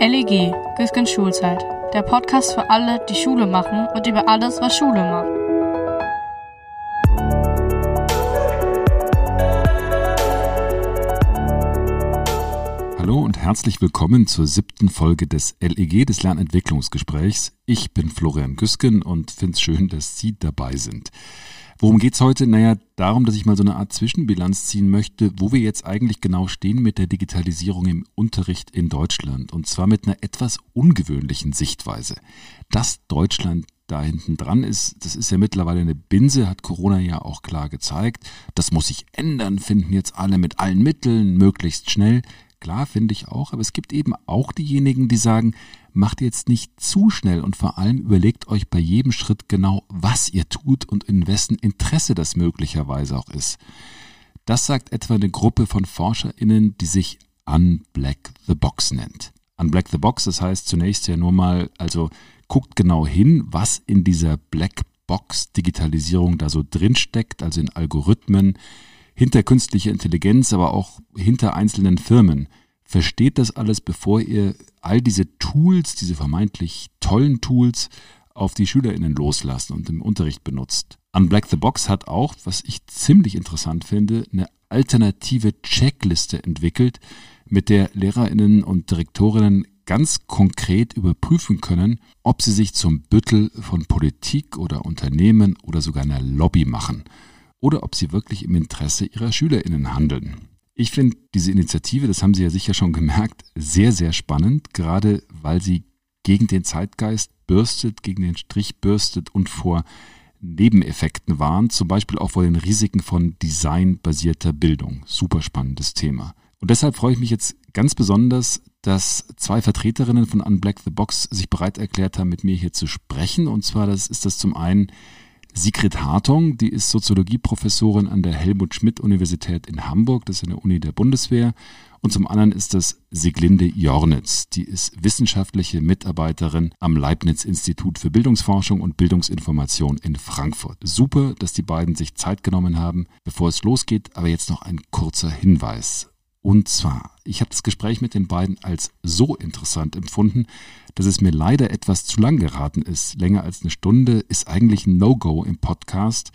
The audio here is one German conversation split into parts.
LEG, Güsken Schulzeit. Der Podcast für alle, die Schule machen und über alles, was Schule macht. Hallo und herzlich willkommen zur siebten Folge des LEG des Lernentwicklungsgesprächs. Ich bin Florian Güsken und finde es schön, dass Sie dabei sind. Worum geht's heute? Naja, darum, dass ich mal so eine Art Zwischenbilanz ziehen möchte, wo wir jetzt eigentlich genau stehen mit der Digitalisierung im Unterricht in Deutschland. Und zwar mit einer etwas ungewöhnlichen Sichtweise. Dass Deutschland da hinten dran ist, das ist ja mittlerweile eine Binse, hat Corona ja auch klar gezeigt. Das muss sich ändern, finden jetzt alle mit allen Mitteln, möglichst schnell. Klar, finde ich auch, aber es gibt eben auch diejenigen, die sagen, macht jetzt nicht zu schnell und vor allem überlegt euch bei jedem Schritt genau, was ihr tut und in wessen Interesse das möglicherweise auch ist. Das sagt etwa eine Gruppe von ForscherInnen, die sich Unblack the Box nennt. Unblack the Box, das heißt zunächst ja nur mal, also guckt genau hin, was in dieser Black Box Digitalisierung da so drinsteckt, also in Algorithmen, hinter künstlicher Intelligenz, aber auch hinter einzelnen Firmen. Versteht das alles, bevor ihr all diese Tools, diese vermeintlich tollen Tools auf die SchülerInnen loslasst und im Unterricht benutzt. Unblack the Box hat auch, was ich ziemlich interessant finde, eine alternative Checkliste entwickelt, mit der LehrerInnen und Direktorinnen ganz konkret überprüfen können, ob sie sich zum Büttel von Politik oder Unternehmen oder sogar einer Lobby machen – oder ob sie wirklich im Interesse ihrer SchülerInnen handeln. Ich finde diese Initiative, das haben Sie ja sicher schon gemerkt, sehr, sehr spannend, gerade weil sie gegen den Zeitgeist bürstet, gegen den Strich bürstet und vor Nebeneffekten warnt, zum Beispiel auch vor den Risiken von designbasierter Bildung. Super spannendes Thema. Und deshalb freue ich mich jetzt ganz besonders, dass zwei Vertreterinnen von Unblack the Box sich bereit erklärt haben, mit mir hier zu sprechen. Und zwar das ist das zum einen Sigrid Hartong, die ist Soziologieprofessorin an der Helmut Schmidt Universität in Hamburg, das ist eine Uni der Bundeswehr. Und zum anderen ist das Siglinde Jornitz, die ist wissenschaftliche Mitarbeiterin am Leibniz Institut für Bildungsforschung und Bildungsinformation in Frankfurt. Super, dass die beiden sich Zeit genommen haben. Bevor es losgeht, aber jetzt noch ein kurzer Hinweis. Und zwar, ich habe das Gespräch mit den beiden als so interessant empfunden, dass es mir leider etwas zu lang geraten ist. Länger als eine Stunde ist eigentlich ein No-Go im Podcast.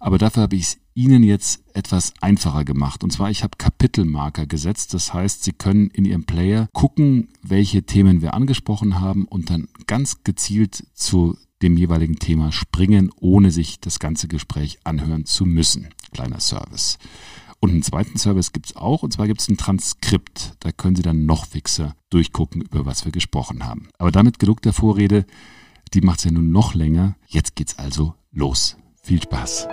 Aber dafür habe ich es Ihnen jetzt etwas einfacher gemacht. Und zwar, ich habe Kapitelmarker gesetzt. Das heißt, Sie können in Ihrem Player gucken, welche Themen wir angesprochen haben und dann ganz gezielt zu dem jeweiligen Thema springen, ohne sich das ganze Gespräch anhören zu müssen. Kleiner Service. Und einen zweiten Service gibt es auch, und zwar gibt es ein Transkript. Da können Sie dann noch fixer durchgucken, über was wir gesprochen haben. Aber damit genug der Vorrede, die macht es ja nun noch länger. Jetzt geht's also los. Viel Spaß.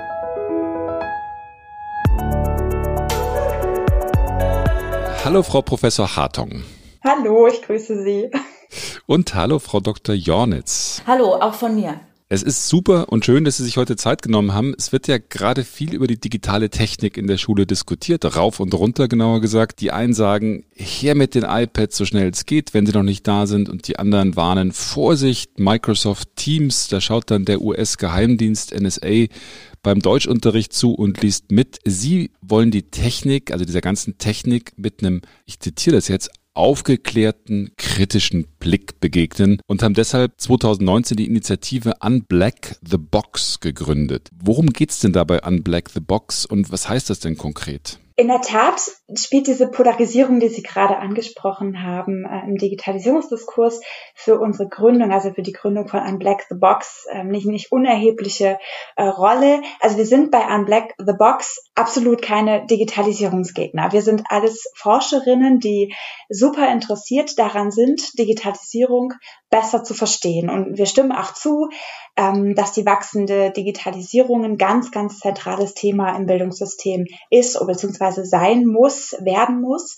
Hallo, Frau Professor Hartong. Hallo, ich grüße Sie. Und hallo, Frau Dr. Jornitz. Hallo, auch von mir. Es ist super und schön, dass Sie sich heute Zeit genommen haben. Es wird ja gerade viel über die digitale Technik in der Schule diskutiert, rauf und runter genauer gesagt. Die einen sagen, her mit den iPads so schnell es geht, wenn sie noch nicht da sind und die anderen warnen, Vorsicht, Microsoft Teams, da schaut dann der US-Geheimdienst NSA beim Deutschunterricht zu und liest mit. Sie wollen die Technik, also dieser ganzen Technik mit einem, ich zitiere das jetzt, aufgeklärten, kritischen Blick begegnen und haben deshalb 2019 die Initiative Unblack the Box gegründet. Worum geht's denn dabei Unblack the Box und was heißt das denn konkret? In der Tat spielt diese Polarisierung, die Sie gerade angesprochen haben, äh, im Digitalisierungsdiskurs für unsere Gründung, also für die Gründung von Unblack the Box, äh, nicht, nicht unerhebliche äh, Rolle. Also wir sind bei Unblack the Box absolut keine Digitalisierungsgegner. Wir sind alles Forscherinnen, die super interessiert daran sind, Digitalisierung besser zu verstehen. Und wir stimmen auch zu, ähm, dass die wachsende Digitalisierung ein ganz, ganz zentrales Thema im Bildungssystem ist, beziehungsweise sein muss, werden muss.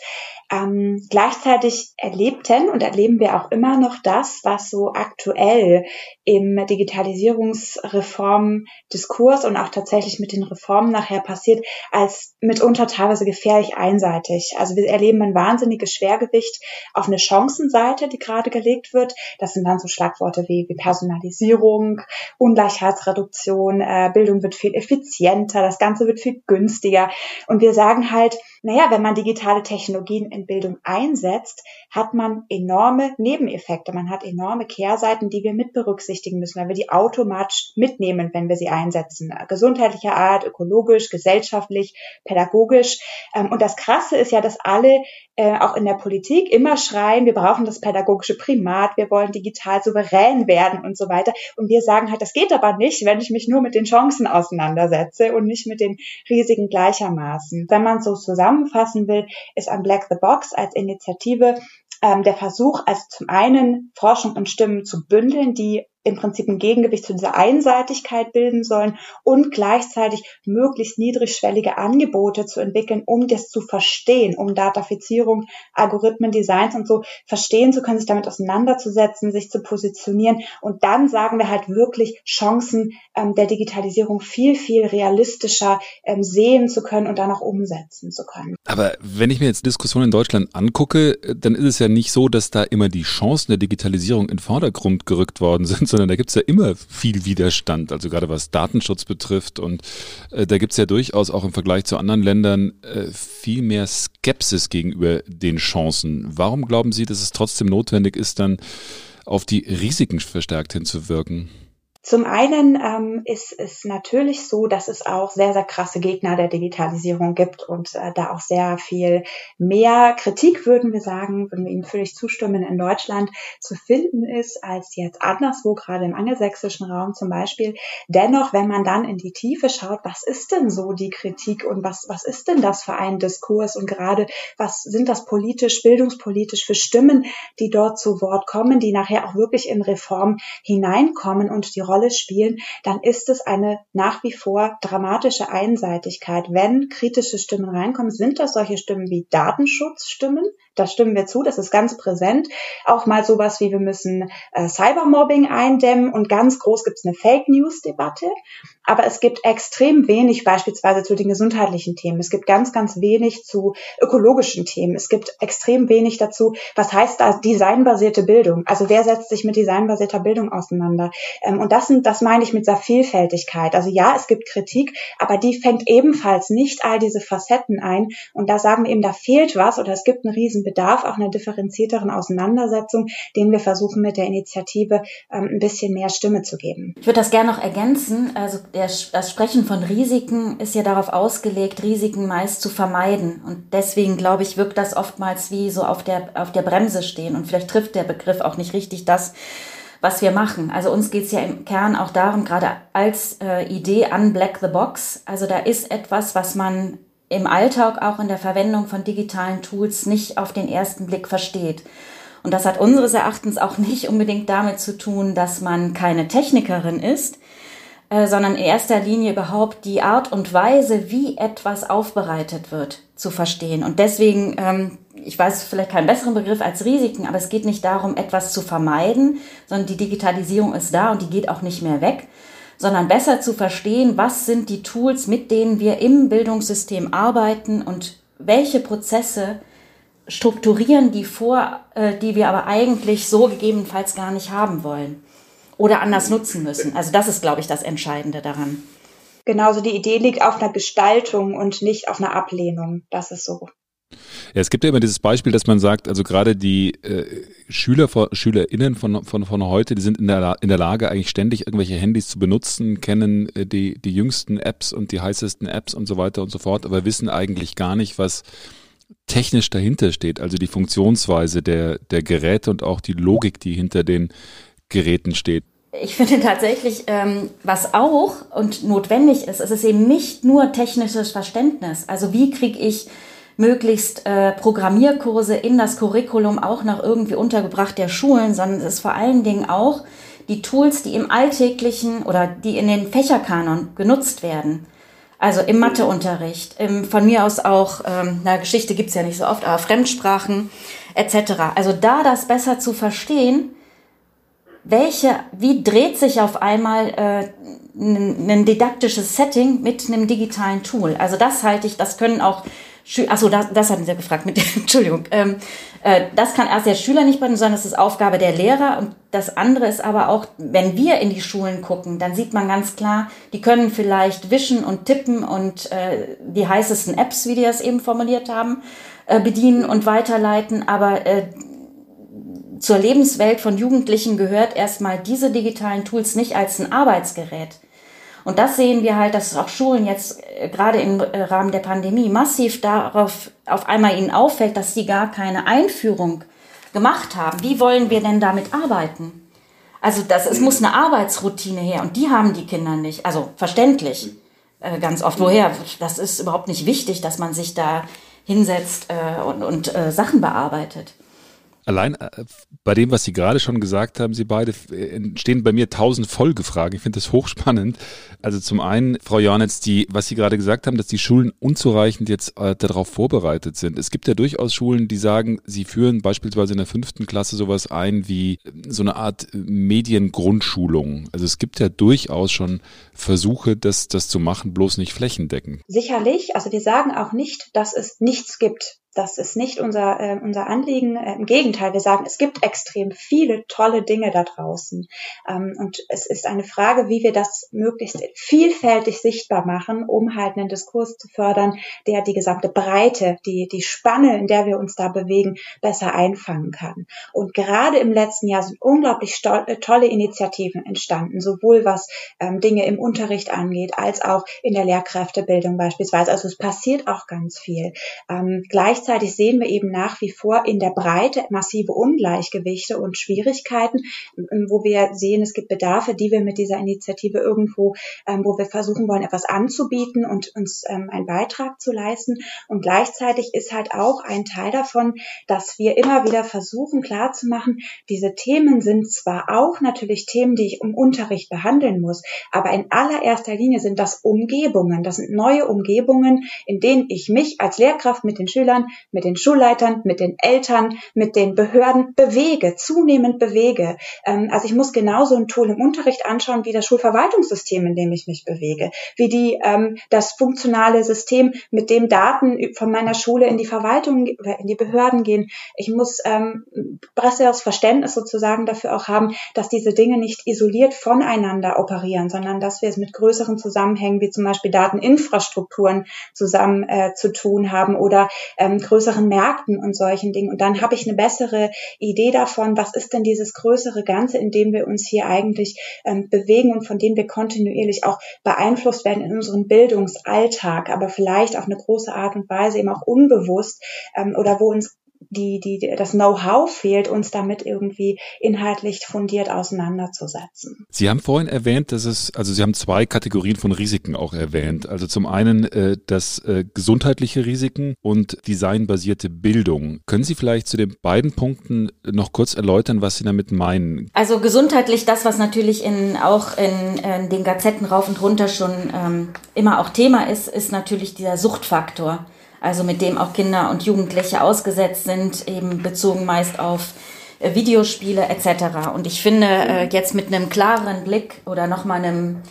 Ähm, gleichzeitig erlebten und erleben wir auch immer noch das, was so aktuell im Digitalisierungsreformdiskurs und auch tatsächlich mit den Reformen nachher passiert, als mitunter teilweise gefährlich einseitig. Also wir erleben ein wahnsinniges Schwergewicht auf eine Chancenseite, die gerade gelegt wird. Das sind dann so Schlagworte wie, wie Personalisierung, Ungleichheitsreduktion, äh, Bildung wird viel effizienter, das Ganze wird viel günstiger. Und wir sagen halt, naja, wenn man digitale Technologien in Bildung einsetzt, hat man enorme Nebeneffekte. Man hat enorme Kehrseiten, die wir mit berücksichtigen müssen, weil wir die automatisch mitnehmen, wenn wir sie einsetzen. Gesundheitlicher Art, ökologisch, gesellschaftlich, pädagogisch. Ähm, und das Krasse ist ja, dass alle äh, auch in der Politik immer schreien, wir brauchen das pädagogische Primat, wir wollen digital souverän werden und so weiter. Und wir sagen halt, das geht aber nicht, wenn ich mich nur mit den Chancen auseinandersetze und nicht mit den Risiken gleichermaßen. Wenn man so zusammenfassen will, ist ein Black the Box als Initiative ähm, der Versuch, also zum einen Forschung und Stimmen zu bündeln, die im Prinzip ein Gegengewicht zu dieser Einseitigkeit bilden sollen und gleichzeitig möglichst niedrigschwellige Angebote zu entwickeln, um das zu verstehen, um Datafizierung, Algorithmen, Designs und so verstehen zu können, sich damit auseinanderzusetzen, sich zu positionieren. Und dann sagen wir halt wirklich Chancen ähm, der Digitalisierung viel, viel realistischer ähm, sehen zu können und dann auch umsetzen zu können. Aber wenn ich mir jetzt Diskussionen in Deutschland angucke, dann ist es ja nicht so, dass da immer die Chancen der Digitalisierung in Vordergrund gerückt worden sind, sondern da gibt es ja immer viel Widerstand, also gerade was Datenschutz betrifft. Und äh, da gibt es ja durchaus auch im Vergleich zu anderen Ländern äh, viel mehr Skepsis gegenüber den Chancen. Warum glauben Sie, dass es trotzdem notwendig ist, dann auf die Risiken verstärkt hinzuwirken? Zum einen ähm, ist es natürlich so, dass es auch sehr, sehr krasse Gegner der Digitalisierung gibt und äh, da auch sehr viel mehr Kritik, würden wir sagen, würden wir Ihnen völlig zustimmen, in Deutschland zu finden ist, als jetzt anderswo, gerade im angelsächsischen Raum zum Beispiel. Dennoch, wenn man dann in die Tiefe schaut, was ist denn so die Kritik und was, was ist denn das für ein Diskurs und gerade was sind das politisch, bildungspolitisch für Stimmen, die dort zu Wort kommen, die nachher auch wirklich in Reform hineinkommen und die Rolle Rolle spielen, dann ist es eine nach wie vor dramatische Einseitigkeit. Wenn kritische Stimmen reinkommen, sind das solche Stimmen wie Datenschutzstimmen, da stimmen wir zu, das ist ganz präsent. Auch mal sowas wie wir müssen äh, Cybermobbing eindämmen und ganz groß gibt es eine Fake News Debatte. Aber es gibt extrem wenig beispielsweise zu den gesundheitlichen Themen. Es gibt ganz, ganz wenig zu ökologischen Themen. Es gibt extrem wenig dazu, was heißt da designbasierte Bildung? Also wer setzt sich mit designbasierter Bildung auseinander? Ähm, und das sind, das meine ich mit dieser Vielfältigkeit. Also ja, es gibt Kritik, aber die fängt ebenfalls nicht all diese Facetten ein. Und da sagen wir eben, da fehlt was oder es gibt einen riesen bedarf auch einer differenzierteren Auseinandersetzung, den wir versuchen mit der Initiative ähm, ein bisschen mehr Stimme zu geben. Ich würde das gerne noch ergänzen. Also der, das Sprechen von Risiken ist ja darauf ausgelegt, Risiken meist zu vermeiden. Und deswegen glaube ich, wirkt das oftmals wie so auf der, auf der Bremse stehen. Und vielleicht trifft der Begriff auch nicht richtig das, was wir machen. Also uns geht es ja im Kern auch darum, gerade als äh, Idee an Black the Box. Also da ist etwas, was man im Alltag auch in der Verwendung von digitalen Tools nicht auf den ersten Blick versteht. Und das hat unseres Erachtens auch nicht unbedingt damit zu tun, dass man keine Technikerin ist, äh, sondern in erster Linie überhaupt die Art und Weise, wie etwas aufbereitet wird, zu verstehen. Und deswegen, ähm, ich weiß vielleicht keinen besseren Begriff als Risiken, aber es geht nicht darum, etwas zu vermeiden, sondern die Digitalisierung ist da und die geht auch nicht mehr weg, sondern besser zu verstehen, was sind die Tools, mit denen wir im Bildungssystem arbeiten und welche Prozesse strukturieren die vor, äh, die wir aber eigentlich so gegebenenfalls gar nicht haben wollen oder anders nutzen müssen. Also das ist, glaube ich, das Entscheidende daran. Genauso die Idee liegt auf einer Gestaltung und nicht auf einer Ablehnung. Das ist so. Ja, es gibt ja immer dieses Beispiel, dass man sagt, also gerade die äh, Schüler, SchülerInnen von, von, von heute, die sind in der, in der Lage, eigentlich ständig irgendwelche Handys zu benutzen, kennen äh, die, die jüngsten Apps und die heißesten Apps und so weiter und so fort, aber wissen eigentlich gar nicht, was technisch dahinter steht, also die Funktionsweise der, der Geräte und auch die Logik, die hinter den Geräten steht. Ich finde tatsächlich, ähm, was auch und notwendig ist, es ist eben nicht nur technisches Verständnis. Also wie kriege ich möglichst äh, Programmierkurse in das Curriculum auch noch irgendwie untergebracht der Schulen, sondern es ist vor allen Dingen auch die Tools, die im alltäglichen oder die in den Fächerkanon genutzt werden. Also im Matheunterricht, im, von mir aus auch, ähm, na Geschichte gibt's ja nicht so oft, aber Fremdsprachen etc. Also da das besser zu verstehen, welche, wie dreht sich auf einmal äh, ein, ein didaktisches Setting mit einem digitalen Tool? Also das halte ich, das können auch Achso, das, das hatten Sie gefragt mit Entschuldigung. Ähm, äh, das kann erst der Schüler nicht bringen, sondern es ist Aufgabe der Lehrer. Und das andere ist aber auch, wenn wir in die Schulen gucken, dann sieht man ganz klar, die können vielleicht wischen und tippen und äh, die heißesten Apps, wie die das eben formuliert haben, äh, bedienen und weiterleiten. Aber äh, zur Lebenswelt von Jugendlichen gehört erstmal diese digitalen Tools nicht als ein Arbeitsgerät und das sehen wir halt, dass auch Schulen jetzt äh, gerade im äh, Rahmen der Pandemie massiv darauf auf einmal ihnen auffällt, dass sie gar keine Einführung gemacht haben. Wie wollen wir denn damit arbeiten? Also das, es muss eine Arbeitsroutine her und die haben die Kinder nicht. Also verständlich äh, ganz oft. Woher? Das ist überhaupt nicht wichtig, dass man sich da hinsetzt und, und Sachen bearbeitet. Allein äh, bei dem, was Sie gerade schon gesagt haben, Sie beide, äh, entstehen bei mir tausend Folgefragen. Ich finde das hochspannend. Also zum einen, Frau Jornitz, die, was Sie gerade gesagt haben, dass die Schulen unzureichend jetzt äh, darauf vorbereitet sind. Es gibt ja durchaus Schulen, die sagen, sie führen beispielsweise in der fünften Klasse sowas ein wie äh, so eine Art Mediengrundschulung. Also es gibt ja durchaus schon Versuche, das, das zu machen, bloß nicht flächendeckend. Sicherlich. Also wir sagen auch nicht, dass es nichts gibt. Das ist nicht unser, äh, unser Anliegen. Äh, Im Gegenteil, wir sagen, es gibt extrem viele tolle Dinge da draußen. Ähm, und es ist eine Frage, wie wir das möglichst vielfältig sichtbar machen, um halt einen Diskurs zu fördern, der die gesamte Breite, die, die Spanne, in der wir uns da bewegen, besser einfangen kann. Und gerade im letzten Jahr sind unglaublich äh, tolle Initiativen entstanden, sowohl was ähm, Dinge im Unterricht angeht, als auch in der Lehrkräftebildung beispielsweise. Also es passiert auch ganz viel. Ähm, gleichzeitig Gleichzeitig sehen wir eben nach wie vor in der Breite massive Ungleichgewichte und Schwierigkeiten, ähm, wo wir sehen, es gibt Bedarfe, die wir mit dieser Initiative irgendwo, ähm, wo wir versuchen wollen, etwas anzubieten und uns ähm, einen Beitrag zu leisten. Und gleichzeitig ist halt auch ein Teil davon, dass wir immer wieder versuchen klarzumachen, diese Themen sind zwar auch natürlich Themen, die ich im Unterricht behandeln muss, aber in allererster Linie sind das Umgebungen. Das sind neue Umgebungen, in denen ich mich als Lehrkraft mit den Schülern mit den Schulleitern, mit den Eltern, mit den Behörden bewege, zunehmend bewege. Ähm, also ich muss genauso ein Tool im Unterricht anschauen wie das Schulverwaltungssystem, in dem ich mich bewege, wie die ähm, das funktionale System, mit dem Daten von meiner Schule in die Verwaltung oder in die Behörden gehen. Ich muss ähm, besseres Verständnis sozusagen dafür auch haben, dass diese Dinge nicht isoliert voneinander operieren, sondern dass wir es mit größeren Zusammenhängen wie zum Beispiel Dateninfrastrukturen zusammen äh, zu tun haben oder ähm, größeren Märkten und solchen Dingen. Und dann habe ich eine bessere Idee davon, was ist denn dieses größere Ganze, in dem wir uns hier eigentlich ähm, bewegen und von dem wir kontinuierlich auch beeinflusst werden in unserem Bildungsalltag, aber vielleicht auf eine große Art und Weise eben auch unbewusst ähm, oder wo uns die, die, das Know-how fehlt, uns damit irgendwie inhaltlich fundiert auseinanderzusetzen. Sie haben vorhin erwähnt, dass es, also Sie haben zwei Kategorien von Risiken auch erwähnt. Also zum einen äh, das äh, gesundheitliche Risiken und designbasierte Bildung. Können Sie vielleicht zu den beiden Punkten noch kurz erläutern, was Sie damit meinen? Also gesundheitlich, das, was natürlich in, auch in, in den Gazetten rauf und runter schon ähm, immer auch Thema ist, ist natürlich dieser Suchtfaktor also mit dem auch Kinder und Jugendliche ausgesetzt sind, eben bezogen meist auf äh, Videospiele etc. Und ich finde äh, jetzt mit einem klareren Blick oder nochmal einem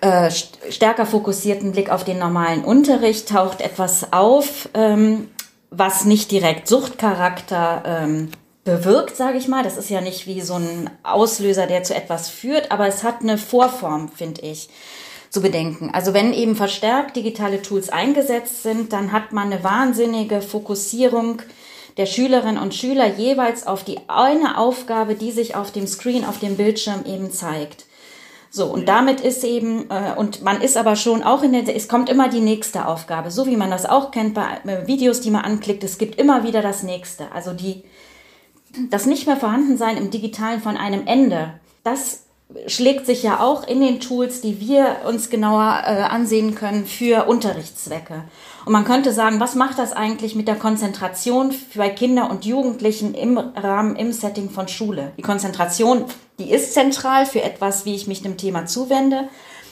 äh, stärker fokussierten Blick auf den normalen Unterricht taucht etwas auf, ähm, was nicht direkt Suchtcharakter ähm, bewirkt, sage ich mal. Das ist ja nicht wie so ein Auslöser, der zu etwas führt, aber es hat eine Vorform, finde ich zu bedenken. Also wenn eben verstärkt digitale Tools eingesetzt sind, dann hat man eine wahnsinnige Fokussierung der Schülerinnen und Schüler jeweils auf die eine Aufgabe, die sich auf dem Screen, auf dem Bildschirm eben zeigt. So, und damit ist eben, äh, und man ist aber schon auch in der, es kommt immer die nächste Aufgabe, so wie man das auch kennt bei Videos, die man anklickt, es gibt immer wieder das nächste. Also die, das nicht mehr Vorhandensein im Digitalen von einem Ende, das schlägt sich ja auch in den Tools, die wir uns genauer äh, ansehen können, für Unterrichtszwecke. Und man könnte sagen, was macht das eigentlich mit der Konzentration bei Kindern und Jugendlichen im Rahmen, im Setting von Schule? Die Konzentration, die ist zentral für etwas, wie ich mich dem Thema zuwende.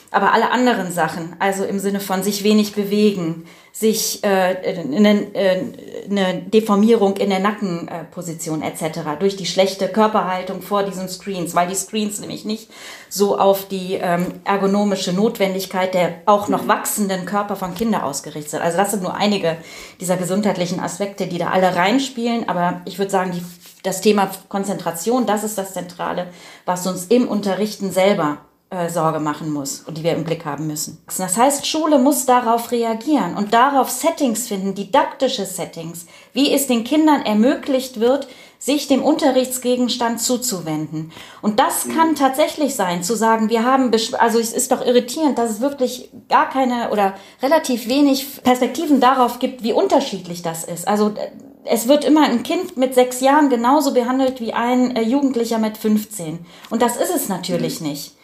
Aber alle anderen Sachen, also im Sinne von sich wenig bewegen, sich äh, eine, äh, eine Deformierung in der Nackenposition etc. durch die schlechte Körperhaltung vor diesen Screens, weil die Screens nämlich nicht so auf die ähm, ergonomische Notwendigkeit der auch noch wachsenden Körper von Kindern ausgerichtet sind. Also das sind nur einige dieser gesundheitlichen Aspekte, die da alle reinspielen. Aber ich würde sagen, die, das Thema Konzentration, das ist das Zentrale, was uns im Unterrichten selber äh, Sorge machen muss und die wir im Blick haben müssen. Das heißt, Schule muss darauf reagieren und darauf Settings finden, didaktische Settings, wie es den Kindern ermöglicht wird, sich dem Unterrichtsgegenstand zuzuwenden. Und das kann tatsächlich sein, zu sagen, wir haben, also es ist doch irritierend, dass es wirklich gar keine oder relativ wenig Perspektiven darauf gibt, wie unterschiedlich das ist. Also äh, es wird immer ein Kind mit sechs Jahren genauso behandelt wie ein äh, Jugendlicher mit 15. Und das ist es natürlich mhm. nicht.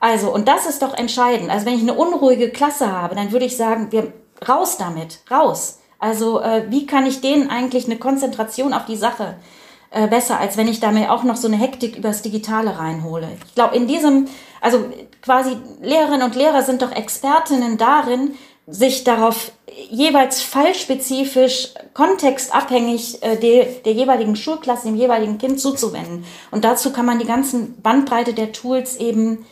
Also, und das ist doch entscheidend. Also, wenn ich eine unruhige Klasse habe, dann würde ich sagen, wir raus damit, raus. Also, äh, wie kann ich denen eigentlich eine Konzentration auf die Sache äh, besser, als wenn ich da mir auch noch so eine Hektik übers Digitale reinhole? Ich glaube, in diesem, also quasi Lehrerinnen und Lehrer sind doch Expertinnen darin, sich darauf jeweils fallspezifisch, kontextabhängig äh, der, der jeweiligen Schulklasse, dem jeweiligen Kind zuzuwenden. Und dazu kann man die ganzen Bandbreite der Tools eben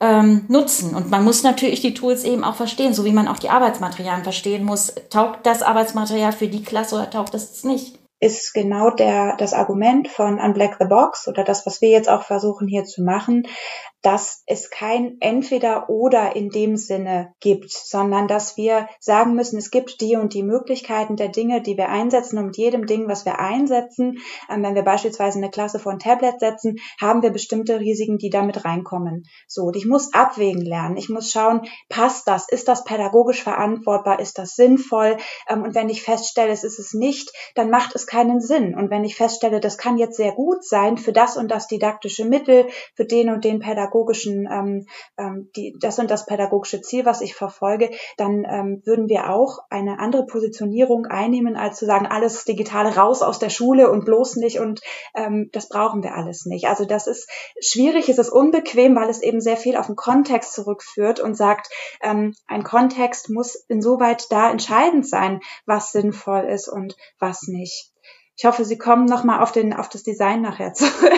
ähm, nutzen. Und man muss natürlich die Tools eben auch verstehen, so wie man auch die Arbeitsmaterialien verstehen muss. Taugt das Arbeitsmaterial für die Klasse oder taugt es nicht? Ist genau der, das Argument von Unblack the Box oder das, was wir jetzt auch versuchen hier zu machen, dass es kein entweder oder in dem Sinne gibt, sondern dass wir sagen müssen, es gibt die und die Möglichkeiten der Dinge, die wir einsetzen und mit jedem Ding, was wir einsetzen, ähm, wenn wir beispielsweise eine Klasse vor ein Tablet setzen, haben wir bestimmte Risiken, die damit reinkommen. So, ich muss abwägen lernen. Ich muss schauen, passt das? Ist das pädagogisch verantwortbar? Ist das sinnvoll? Ähm, und wenn ich feststelle, es ist es nicht, dann macht es keinen Sinn. Und wenn ich feststelle, das kann jetzt sehr gut sein für das und das didaktische Mittel, für den und den Pädagogen, pädagogischen, ähm, ähm, die, das und das pädagogische Ziel, was ich verfolge, dann ähm, würden wir auch eine andere Positionierung einnehmen, als zu sagen, alles Digitale raus aus der Schule und bloß nicht und ähm, das brauchen wir alles nicht. Also das ist schwierig, es ist unbequem, weil es eben sehr viel auf den Kontext zurückführt und sagt, ähm, ein Kontext muss insoweit da entscheidend sein, was sinnvoll ist und was nicht. Ich hoffe, Sie kommen nochmal auf, den, auf das Design nachher zurück.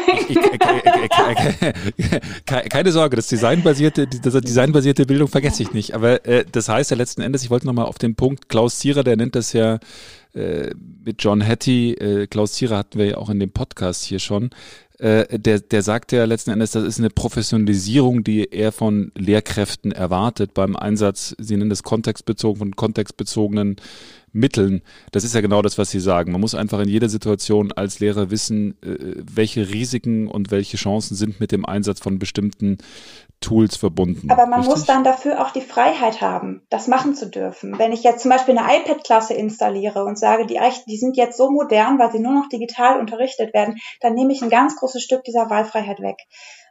Keine Sorge, das designbasierte, das designbasierte Bildung vergesse ich nicht. Aber äh, das heißt ja letzten Endes, ich wollte nochmal auf den Punkt, Klaus Zierer, der nennt das ja äh, mit John Hattie, äh, Klaus Zierer hatten wir ja auch in dem Podcast hier schon, äh, der, der sagt ja letzten Endes, das ist eine Professionalisierung, die er von Lehrkräften erwartet beim Einsatz, Sie nennen das kontextbezogen, von kontextbezogenen Mitteln. Das ist ja genau das, was Sie sagen. Man muss einfach in jeder Situation als Lehrer wissen, äh, welche Risiken und welche Chancen sind mit dem Einsatz von bestimmten Tools verbunden. Aber man richtig? muss dann dafür auch die Freiheit haben, das machen zu dürfen. Wenn ich jetzt zum Beispiel eine iPad-Klasse installiere und sage, die, die sind jetzt so modern, weil sie nur noch digital unterrichtet werden, dann nehme ich ein ganz großes Stück dieser Wahlfreiheit weg.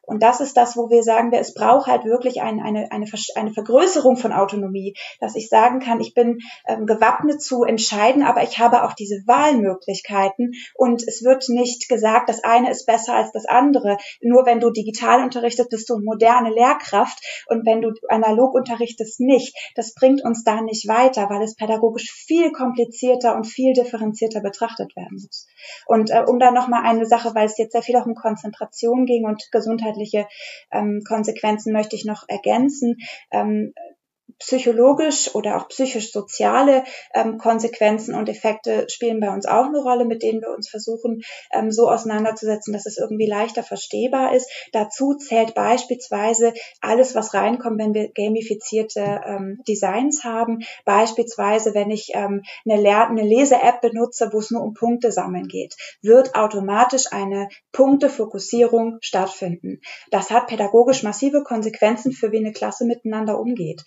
Und das ist das, wo wir sagen, es braucht halt wirklich ein, eine, eine, eine Vergrößerung von Autonomie, dass ich sagen kann, ich bin ähm, gewappnet zu entscheiden, aber ich habe auch diese Wahlmöglichkeiten und es wird nicht gesagt, das eine ist besser als das andere. Nur wenn du digital unterrichtest, bist du moderne Lehrkraft und wenn du analog unterrichtest, nicht. Das bringt uns da nicht weiter, weil es pädagogisch viel komplizierter und viel differenzierter betrachtet werden muss. Und äh, um da nochmal eine Sache, weil es jetzt sehr viel auch um Konzentration ging und Gesundheit gesundheitliche ähm, Konsequenzen möchte ich noch ergänzen. Ähm, psychologisch oder auch psychisch-soziale ähm, Konsequenzen und Effekte spielen bei uns auch eine Rolle, mit denen wir uns versuchen, ähm, so auseinanderzusetzen, dass es irgendwie leichter verstehbar ist. Dazu zählt beispielsweise alles, was reinkommt, wenn wir gamifizierte ähm, Designs haben. Beispielsweise, wenn ich ähm, eine, Lehr eine Lese-App benutze, wo es nur um Punkte sammeln geht, wird automatisch eine Punktefokussierung stattfinden. Das hat pädagogisch massive Konsequenzen für wie eine Klasse miteinander umgeht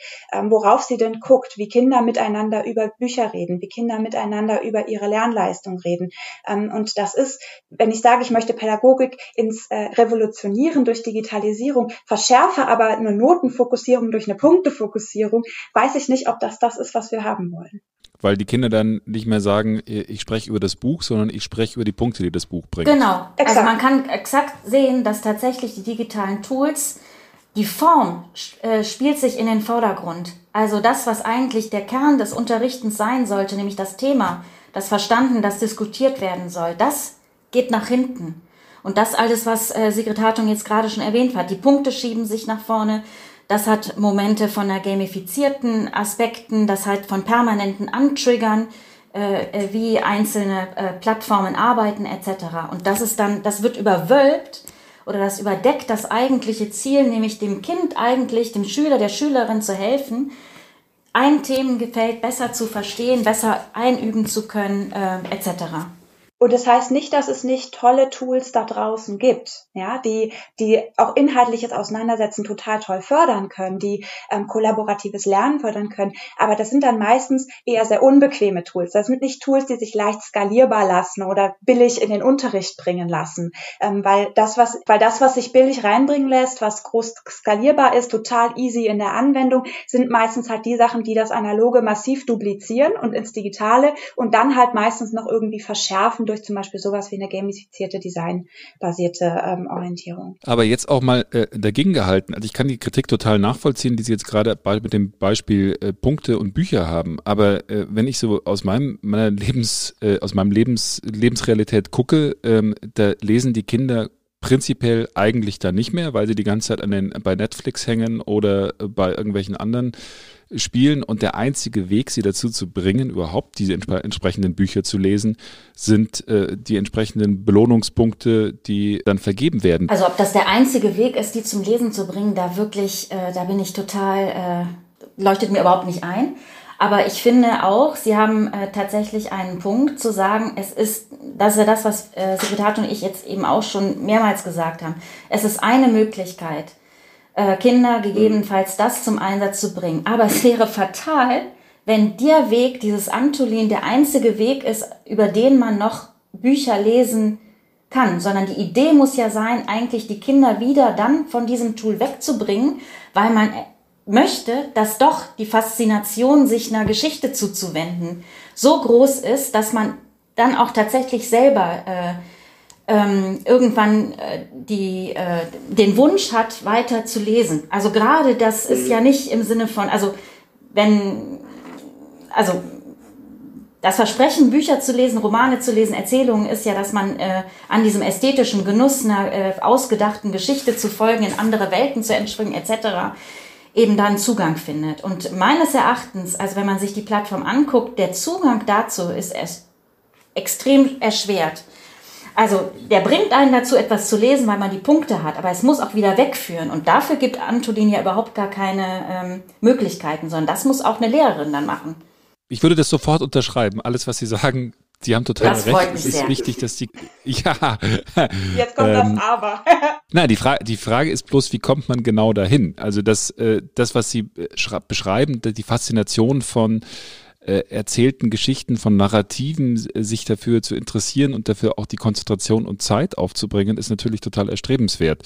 worauf sie denn guckt, wie Kinder miteinander über Bücher reden, wie Kinder miteinander über ihre Lernleistung reden. Ähm, und das ist, wenn ich sage, ich möchte Pädagogik ins äh, Revolutionieren durch Digitalisierung, verschärfe aber eine Notenfokussierung durch eine Punktefokussierung, weiß ich nicht, ob das das ist, was wir haben wollen weil die Kinder dann nicht mehr sagen, ich spreche über das Buch, sondern ich spreche über die Punkte, die das Buch bringt. Genau. Also exakt. Also man kann exakt sehen, dass tatsächlich die digitalen Tools die Form äh, spielt sich in den Vordergrund. Also das, was eigentlich der Kern des Unterrichtens sein sollte, nämlich das Thema, das verstanden, das diskutiert werden soll, das geht nach hinten. Und das alles, was äh, Sigrid Hartung jetzt gerade schon erwähnt hat, die Punkte schieben sich nach vorne, das hat Momente von einer gamifizierten Aspekten, das hat von permanenten Antriggern, äh, äh, wie einzelne äh, Plattformen arbeiten etc. Und das ist dann, das wird überwölbt oder das überdeckt das eigentliche Ziel, nämlich dem Kind eigentlich, dem Schüler, der Schülerin zu helfen, ein Themengefeld besser zu verstehen, besser einüben zu können, äh, etc. Und das heißt nicht, dass es nicht tolle Tools da draußen gibt, ja, die, die auch inhaltliches Auseinandersetzen total toll fördern können, die ähm, kollaboratives Lernen fördern können. Aber das sind dann meistens eher sehr unbequeme Tools. Das sind nicht Tools, die sich leicht skalierbar lassen oder billig in den Unterricht bringen lassen. Ähm, weil das, was, weil das, was sich billig reinbringen lässt, was groß skalierbar ist, total easy in der Anwendung, sind meistens halt die Sachen, die das Analoge massiv duplizieren und ins Digitale und dann halt meistens noch irgendwie verschärfen durch zum Beispiel sowas wie eine gamifizierte, designbasierte ähm, Orientierung. Aber jetzt auch mal äh, dagegen gehalten. Also ich kann die Kritik total nachvollziehen, die Sie jetzt gerade mit dem Beispiel äh, Punkte und Bücher haben. Aber äh, wenn ich so aus meinem meiner Lebens äh, aus meinem Lebens Lebensrealität gucke, ähm, da lesen die Kinder prinzipiell eigentlich da nicht mehr, weil sie die ganze Zeit an den, bei Netflix hängen oder bei irgendwelchen anderen Spielen. Und der einzige Weg, sie dazu zu bringen, überhaupt diese entsprechenden Bücher zu lesen, sind äh, die entsprechenden Belohnungspunkte, die dann vergeben werden. Also ob das der einzige Weg ist, die zum Lesen zu bringen, da wirklich, äh, da bin ich total, äh, leuchtet mir überhaupt nicht ein. Aber ich finde auch, Sie haben äh, tatsächlich einen Punkt zu sagen, es ist, das ist ja das, was äh, Sekretär und ich jetzt eben auch schon mehrmals gesagt haben. Es ist eine Möglichkeit, äh, Kinder gegebenenfalls das zum Einsatz zu bringen. Aber es wäre fatal, wenn der Weg, dieses Antolin, der einzige Weg ist, über den man noch Bücher lesen kann, sondern die Idee muss ja sein, eigentlich die Kinder wieder dann von diesem Tool wegzubringen, weil man möchte, dass doch die Faszination, sich einer Geschichte zuzuwenden, so groß ist, dass man dann auch tatsächlich selber äh, ähm, irgendwann äh, die, äh, den Wunsch hat, weiter zu lesen. Also gerade das ist ja nicht im Sinne von, also wenn, also das Versprechen, Bücher zu lesen, Romane zu lesen, Erzählungen ist ja, dass man äh, an diesem ästhetischen Genuss einer äh, ausgedachten Geschichte zu folgen, in andere Welten zu entspringen etc eben dann Zugang findet. Und meines Erachtens, also wenn man sich die Plattform anguckt, der Zugang dazu ist extrem erschwert. Also der bringt einen dazu, etwas zu lesen, weil man die Punkte hat, aber es muss auch wieder wegführen. Und dafür gibt Antolin ja überhaupt gar keine ähm, Möglichkeiten, sondern das muss auch eine Lehrerin dann machen. Ich würde das sofort unterschreiben. Alles, was Sie sagen, Sie haben total das recht. Es ist sehr. wichtig, dass die. Ja. Jetzt kommt ähm, das Aber. Nein, die Frage, die Frage ist bloß, wie kommt man genau dahin? Also das, äh, das, was Sie äh, beschreiben, die Faszination von äh, erzählten Geschichten, von Narrativen, sich dafür zu interessieren und dafür auch die Konzentration und Zeit aufzubringen, ist natürlich total erstrebenswert.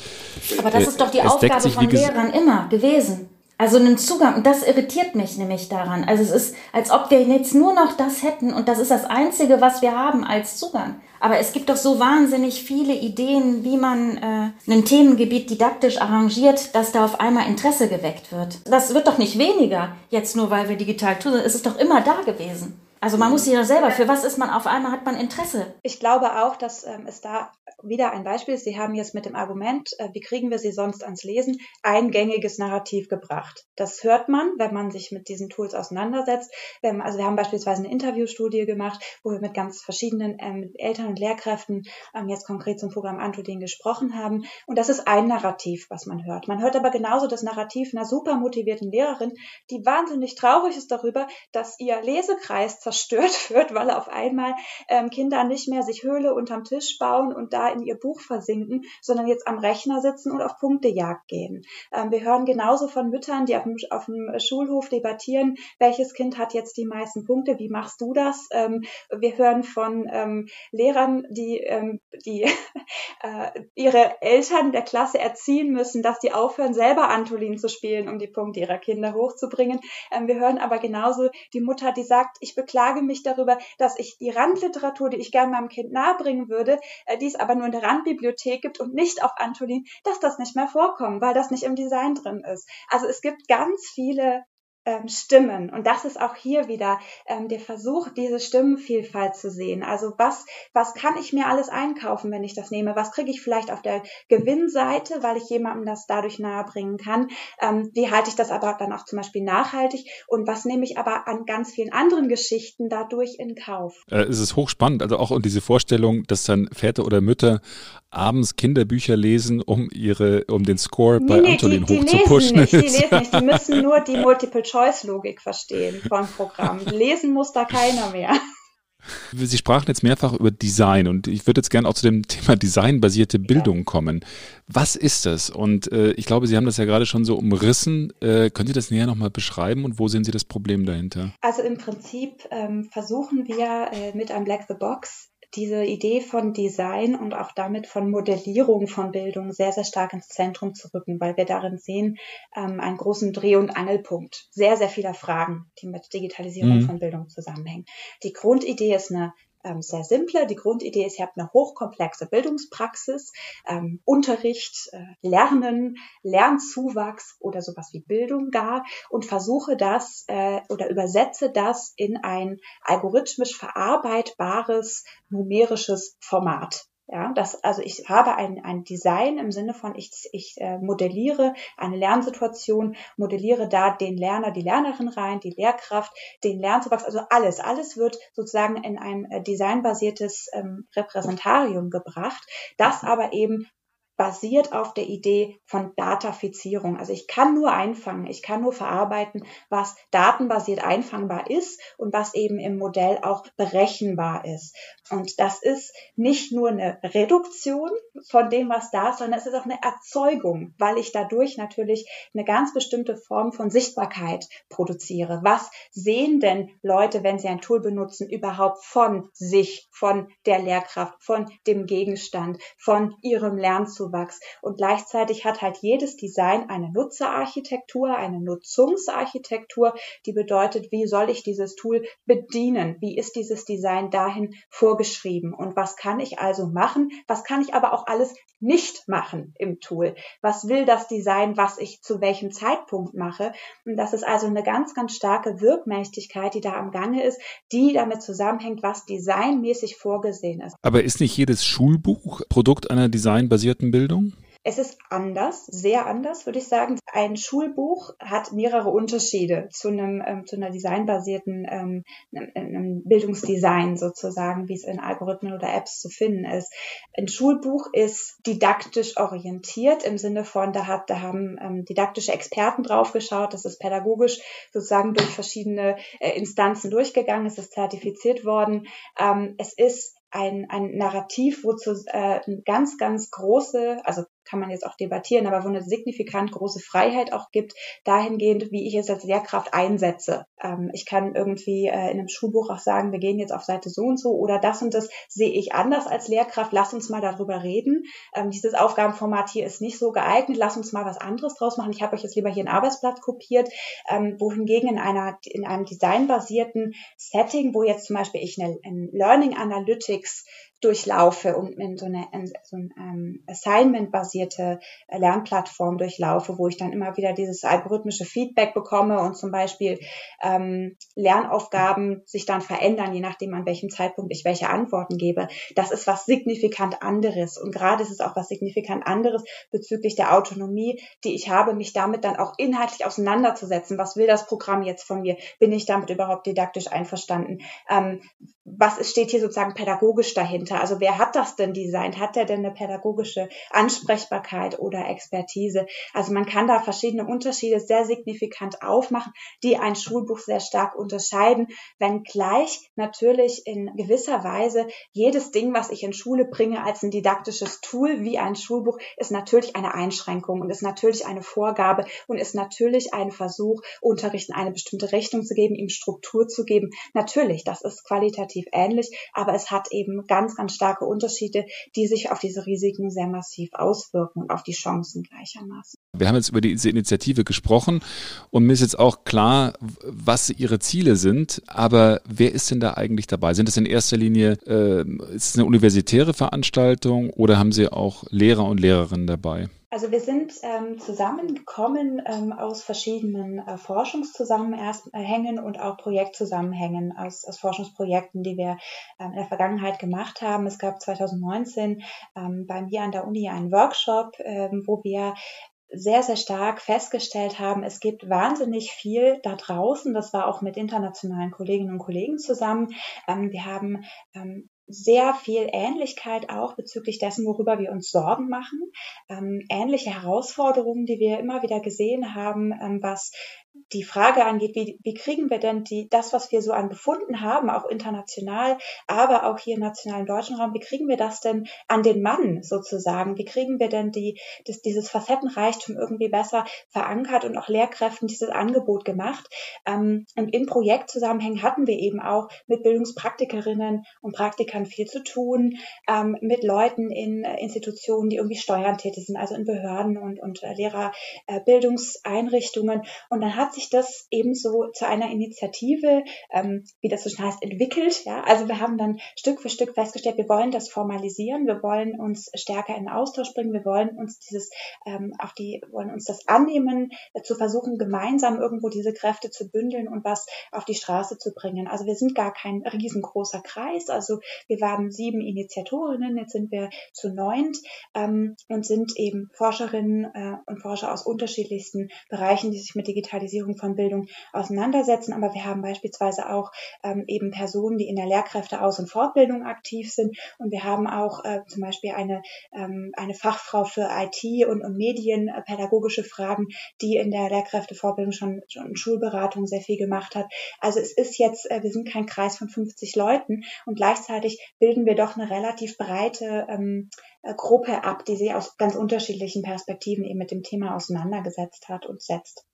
Aber das ist doch die Aufgabe sich, von Lehrern immer gewesen. Also einen Zugang. Und das irritiert mich nämlich daran. Also es ist, als ob wir jetzt nur noch das hätten und das ist das Einzige, was wir haben als Zugang. Aber es gibt doch so wahnsinnig viele Ideen, wie man äh, ein Themengebiet didaktisch arrangiert, dass da auf einmal Interesse geweckt wird. Das wird doch nicht weniger, jetzt nur weil wir digital tun. Es ist doch immer da gewesen. Also man muss sich ja selber, für was ist man auf einmal, hat man Interesse? Ich glaube auch, dass ähm, es da wieder ein Beispiel ist. Sie haben jetzt mit dem Argument, äh, wie kriegen wir sie sonst ans Lesen, ein gängiges Narrativ gebracht. Das hört man, wenn man sich mit diesen Tools auseinandersetzt. Ähm, also wir haben beispielsweise eine Interviewstudie gemacht, wo wir mit ganz verschiedenen ähm, Eltern und Lehrkräften ähm, jetzt konkret zum Programm Antodin gesprochen haben. Und das ist ein Narrativ, was man hört. Man hört aber genauso das Narrativ einer super motivierten Lehrerin, die wahnsinnig traurig ist darüber, dass ihr Lesekreis zerstört wird, weil auf einmal ähm, Kinder nicht mehr sich Höhle unterm Tisch bauen und da in ihr Buch versinken, sondern jetzt am Rechner sitzen und auf Punktejagd gehen. Ähm, wir hören genauso von Müttern, die auf dem, auf dem, Schulhof debattieren, welches Kind hat jetzt die meisten Punkte, wie machst du das? Ähm, wir hören von ähm, Lehrern, die, ähm, die äh, ihre Eltern der Klasse erziehen müssen, dass die aufhören, selber Antolin zu spielen, um die Punkte ihrer Kinder hochzubringen. Ähm, wir hören aber genauso die Mutter, die sagt, ich beklage beklage mich darüber, dass ich die Randliteratur, die ich gerne meinem Kind nahebringen würde, äh, die es aber nur in der Randbibliothek gibt und nicht auf Antolin, dass das nicht mehr vorkommt, weil das nicht im Design drin ist. Also es gibt ganz viele ähm, Stimmen. Und das ist auch hier wieder ähm, der Versuch, diese Stimmenvielfalt zu sehen. Also was, was kann ich mir alles einkaufen, wenn ich das nehme? Was kriege ich vielleicht auf der Gewinnseite, weil ich jemandem das dadurch nahebringen kann? Ähm, wie halte ich das aber dann auch zum Beispiel nachhaltig? Und was nehme ich aber an ganz vielen anderen Geschichten dadurch in Kauf? Äh, es ist hochspannend, also auch und diese Vorstellung, dass dann Väter oder Mütter abends Kinderbücher lesen, um ihre, um den Score bei nee, die, die hochzupushen. Lesen nicht, die lesen nicht, die müssen nur die Multiple-Choice-Logik verstehen von Programm. Lesen muss da keiner mehr. Sie sprachen jetzt mehrfach über Design und ich würde jetzt gerne auch zu dem Thema designbasierte Bildung kommen. Was ist das? Und äh, ich glaube, Sie haben das ja gerade schon so umrissen. Äh, können Sie das näher nochmal beschreiben und wo sehen Sie das Problem dahinter? Also im Prinzip ähm, versuchen wir äh, mit einem Black the Box diese Idee von Design und auch damit von Modellierung von Bildung sehr, sehr stark ins Zentrum zu rücken, weil wir darin sehen ähm, einen großen Dreh- und Angelpunkt sehr, sehr vieler Fragen, die mit Digitalisierung mhm. von Bildung zusammenhängen. Die Grundidee ist eine sehr simple. Die Grundidee ist, ihr habt eine hochkomplexe Bildungspraxis, ähm, Unterricht, äh, Lernen, Lernzuwachs oder sowas wie Bildung gar und versuche das äh, oder übersetze das in ein algorithmisch verarbeitbares numerisches Format. Ja, das, also ich habe ein, ein Design im Sinne von, ich, ich äh, modelliere eine Lernsituation, modelliere da den Lerner, die Lernerin rein, die Lehrkraft, den Lernzuwachs, also alles, alles wird sozusagen in ein äh, designbasiertes ähm, Repräsentarium gebracht, das aber eben basiert auf der Idee von Datafizierung. Also ich kann nur einfangen, ich kann nur verarbeiten, was datenbasiert einfangbar ist und was eben im Modell auch berechenbar ist. Und das ist nicht nur eine Reduktion von dem, was da ist, sondern es ist auch eine Erzeugung, weil ich dadurch natürlich eine ganz bestimmte Form von Sichtbarkeit produziere. Was sehen denn Leute, wenn sie ein Tool benutzen, überhaupt von sich, von der Lehrkraft, von dem Gegenstand, von ihrem Lernzugang? Zuwachs. Und gleichzeitig hat halt jedes Design eine Nutzerarchitektur, eine Nutzungsarchitektur, die bedeutet, wie soll ich dieses Tool bedienen? Wie ist dieses Design dahin vorgeschrieben? Und was kann ich also machen? Was kann ich aber auch alles nicht machen im Tool? Was will das Design, was ich zu welchem Zeitpunkt mache? Und das ist also eine ganz, ganz starke Wirkmächtigkeit, die da am Gange ist, die damit zusammenhängt, was designmäßig vorgesehen ist. Aber ist nicht jedes Schulbuch Produkt einer designbasierten Bildung? Es ist anders, sehr anders, würde ich sagen. Ein Schulbuch hat mehrere Unterschiede zu einem ähm, zu einer designbasierten ähm, einem Bildungsdesign sozusagen, wie es in Algorithmen oder Apps zu finden ist. Ein Schulbuch ist didaktisch orientiert im Sinne von, da hat, da haben ähm, didaktische Experten drauf geschaut, das ist pädagogisch sozusagen durch verschiedene äh, Instanzen durchgegangen, es ist zertifiziert worden. Ähm, es ist ein, ein Narrativ, wozu äh, ganz, ganz große, also kann man jetzt auch debattieren, aber wo eine signifikant große Freiheit auch gibt, dahingehend, wie ich es als Lehrkraft einsetze. Ähm, ich kann irgendwie äh, in einem Schulbuch auch sagen, wir gehen jetzt auf Seite so und so oder das und das sehe ich anders als Lehrkraft, lass uns mal darüber reden. Ähm, dieses Aufgabenformat hier ist nicht so geeignet, lass uns mal was anderes draus machen. Ich habe euch jetzt lieber hier ein Arbeitsblatt kopiert, ähm, wohingegen in einer in einem designbasierten Setting, wo jetzt zum Beispiel ich eine, ein Learning Analytics durchlaufe und in so eine in so ein ähm, Assignment-basierte äh, Lernplattform durchlaufe, wo ich dann immer wieder dieses algorithmische Feedback bekomme und zum Beispiel ähm, Lernaufgaben sich dann verändern, je nachdem an welchem Zeitpunkt ich welche Antworten gebe. Das ist was signifikant anderes und gerade ist es auch was signifikant anderes bezüglich der Autonomie, die ich habe, mich damit dann auch inhaltlich auseinanderzusetzen. Was will das Programm jetzt von mir? Bin ich damit überhaupt didaktisch einverstanden? Ähm, was steht hier sozusagen pädagogisch dahinter? Also wer hat das denn designt? Hat der denn eine pädagogische Ansprechbarkeit oder Expertise? Also man kann da verschiedene Unterschiede sehr signifikant aufmachen, die ein Schulbuch sehr stark unterscheiden, wenngleich natürlich in gewisser Weise jedes Ding, was ich in Schule bringe als ein didaktisches Tool wie ein Schulbuch, ist natürlich eine Einschränkung und ist natürlich eine Vorgabe und ist natürlich ein Versuch, Unterricht in eine bestimmte Richtung zu geben, ihm Struktur zu geben. Natürlich, das ist qualitativ relativ ähnlich, aber es hat eben ganz, ganz starke Unterschiede, die sich auf diese Risiken sehr massiv auswirken und auf die Chancen gleichermaßen. Wir haben jetzt über diese Initiative gesprochen und mir ist jetzt auch klar, was Ihre Ziele sind, aber wer ist denn da eigentlich dabei? Sind es in erster Linie, äh, ist es eine universitäre Veranstaltung oder haben Sie auch Lehrer und Lehrerinnen dabei? Also wir sind ähm, zusammengekommen ähm, aus verschiedenen äh, Forschungszusammenhängen und auch Projektzusammenhängen aus, aus Forschungsprojekten, die wir ähm, in der Vergangenheit gemacht haben. Es gab 2019 ähm, bei mir an der Uni einen Workshop, ähm, wo wir sehr, sehr stark festgestellt haben, es gibt wahnsinnig viel da draußen. Das war auch mit internationalen Kolleginnen und Kollegen zusammen. Ähm, wir haben sehr viel Ähnlichkeit auch bezüglich dessen, worüber wir uns Sorgen machen. Ähm, ähnliche Herausforderungen, die wir immer wieder gesehen haben, ähm, was die Frage angeht, wie, wie kriegen wir denn die, das, was wir so an Befunden haben, auch international, aber auch hier im nationalen deutschen Raum, wie kriegen wir das denn an den Mann sozusagen? Wie kriegen wir denn die, das, dieses Facettenreichtum irgendwie besser verankert und auch Lehrkräften dieses Angebot gemacht? Ähm, und in Projektzusammenhängen hatten wir eben auch mit Bildungspraktikerinnen und Praktikern viel zu tun, ähm, mit Leuten in äh, Institutionen, die irgendwie steuern tätig sind, also in Behörden und, und äh, Lehrerbildungseinrichtungen. und dann hat sich das ebenso zu einer Initiative, ähm, wie das so schön heißt, entwickelt. Ja? Also wir haben dann Stück für Stück festgestellt, wir wollen das formalisieren, wir wollen uns stärker in Austausch bringen, wir wollen uns dieses ähm, auf die, wollen uns das annehmen, äh, zu versuchen, gemeinsam irgendwo diese Kräfte zu bündeln und was auf die Straße zu bringen. Also wir sind gar kein riesengroßer Kreis. Also wir waren sieben Initiatorinnen, jetzt sind wir zu neunt ähm, und sind eben Forscherinnen äh, und Forscher aus unterschiedlichsten Bereichen, die sich mit Digitalisierung Digitalisierung von Bildung auseinandersetzen. Aber wir haben beispielsweise auch ähm, eben Personen, die in der Lehrkräfteaus- und Fortbildung aktiv sind. Und wir haben auch äh, zum Beispiel eine, ähm, eine Fachfrau für IT und, und medienpädagogische Fragen, die in der Lehrkräftefortbildung schon, schon Schulberatung sehr viel gemacht hat. Also es ist jetzt, äh, wir sind kein Kreis von 50 Leuten und gleichzeitig bilden wir doch eine relativ breite ähm, äh, Gruppe ab, die sich aus ganz unterschiedlichen Perspektiven eben mit dem Thema auseinandergesetzt hat und setzt.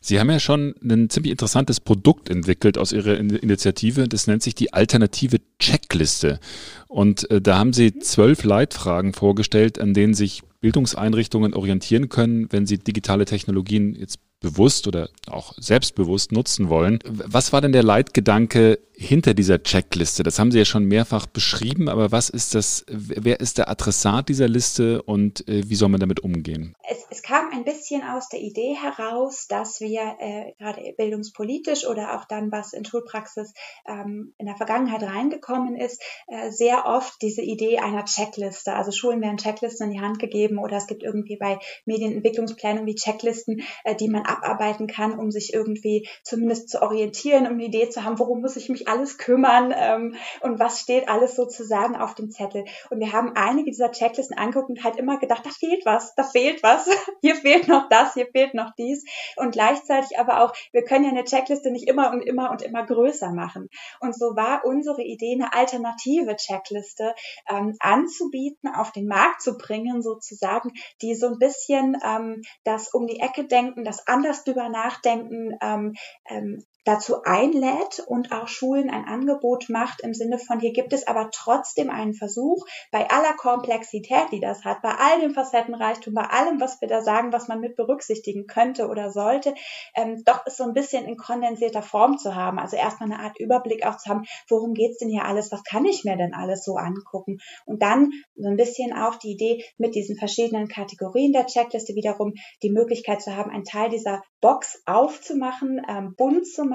Sie haben ja schon ein ziemlich interessantes Produkt entwickelt aus Ihrer Initiative. Das nennt sich die alternative Checkliste. Und äh, da haben Sie zwölf Leitfragen vorgestellt, an denen sich Bildungseinrichtungen orientieren können, wenn sie digitale Technologien jetzt bewusst oder auch selbstbewusst nutzen wollen. Was war denn der Leitgedanke hinter dieser Checkliste? Das haben Sie ja schon mehrfach beschrieben, aber was ist das, wer ist der Adressat dieser Liste und äh, wie soll man damit umgehen? Es, es, kam ein bisschen aus der Idee heraus, dass wir äh, gerade bildungspolitisch oder auch dann, was in Schulpraxis ähm, in der Vergangenheit reingekommen ist, äh, sehr oft diese Idee einer Checkliste. Also Schulen werden Checklisten in die Hand gegeben oder es gibt irgendwie bei Medienentwicklungsplänen wie Checklisten, äh, die man abarbeiten kann, um sich irgendwie zumindest zu orientieren, um eine Idee zu haben, worum muss ich mich alles kümmern ähm, und was steht alles sozusagen auf dem Zettel. Und wir haben einige dieser Checklisten angeguckt und halt immer gedacht, da fehlt was, da fehlt was, hier fehlt noch das, hier fehlt noch dies. Und gleichzeitig aber auch, wir können ja eine Checkliste nicht immer und immer und immer größer machen. Und so war unsere Idee, eine alternative Checkliste ähm, anzubieten, auf den Markt zu bringen, sozusagen, die so ein bisschen ähm, das um die Ecke denken, das anders drüber nachdenken, ähm, ähm, dazu einlädt und auch Schulen ein Angebot macht im Sinne von, hier gibt es aber trotzdem einen Versuch, bei aller Komplexität, die das hat, bei all dem Facettenreichtum, bei allem, was wir da sagen, was man mit berücksichtigen könnte oder sollte, ähm, doch es so ein bisschen in kondensierter Form zu haben. Also erstmal eine Art Überblick auch zu haben, worum geht's denn hier alles, was kann ich mir denn alles so angucken? Und dann so ein bisschen auch die Idee, mit diesen verschiedenen Kategorien der Checkliste wiederum die Möglichkeit zu haben, einen Teil dieser Box aufzumachen, ähm, bunt zu machen,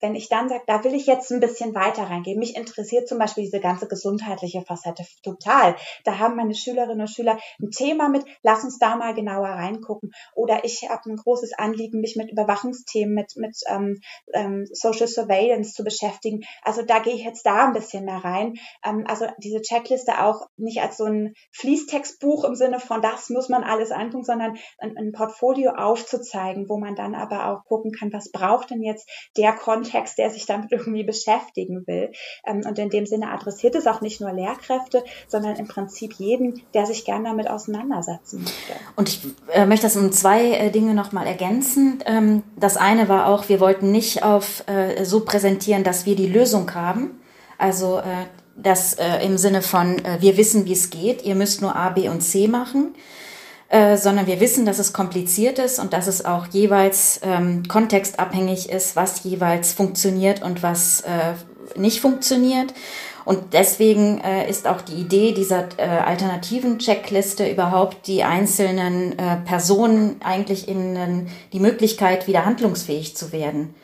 wenn ich dann sage, da will ich jetzt ein bisschen weiter reingehen. Mich interessiert zum Beispiel diese ganze gesundheitliche Facette total. Da haben meine Schülerinnen und Schüler ein Thema mit, lass uns da mal genauer reingucken. Oder ich habe ein großes Anliegen, mich mit Überwachungsthemen, mit, mit ähm, ähm, Social Surveillance zu beschäftigen. Also da gehe ich jetzt da ein bisschen mehr rein. Ähm, also diese Checkliste auch nicht als so ein Fließtextbuch im Sinne von, das muss man alles angucken, sondern ein, ein Portfolio aufzuzeigen, wo man dann aber auch gucken kann, was braucht denn jetzt der Kontext, der sich damit irgendwie beschäftigen will. Ähm, und in dem Sinne adressiert es auch nicht nur Lehrkräfte, sondern im Prinzip jeden, der sich gerne damit auseinandersetzen möchte. Und ich äh, möchte das um zwei äh, Dinge nochmal ergänzen. Ähm, das eine war auch, wir wollten nicht auf äh, so präsentieren, dass wir die Lösung haben, Also äh, das äh, im Sinne von, äh, wir wissen, wie es geht, ihr müsst nur A, B und C machen. Äh, sondern wir wissen, dass es kompliziert ist und dass es auch jeweils ähm, kontextabhängig ist, was jeweils funktioniert und was äh, nicht funktioniert. Und deswegen äh, ist auch die Idee dieser äh, alternativen Checkliste überhaupt die einzelnen äh, Personen eigentlich in äh, die Möglichkeit, wieder handlungsfähig zu werden.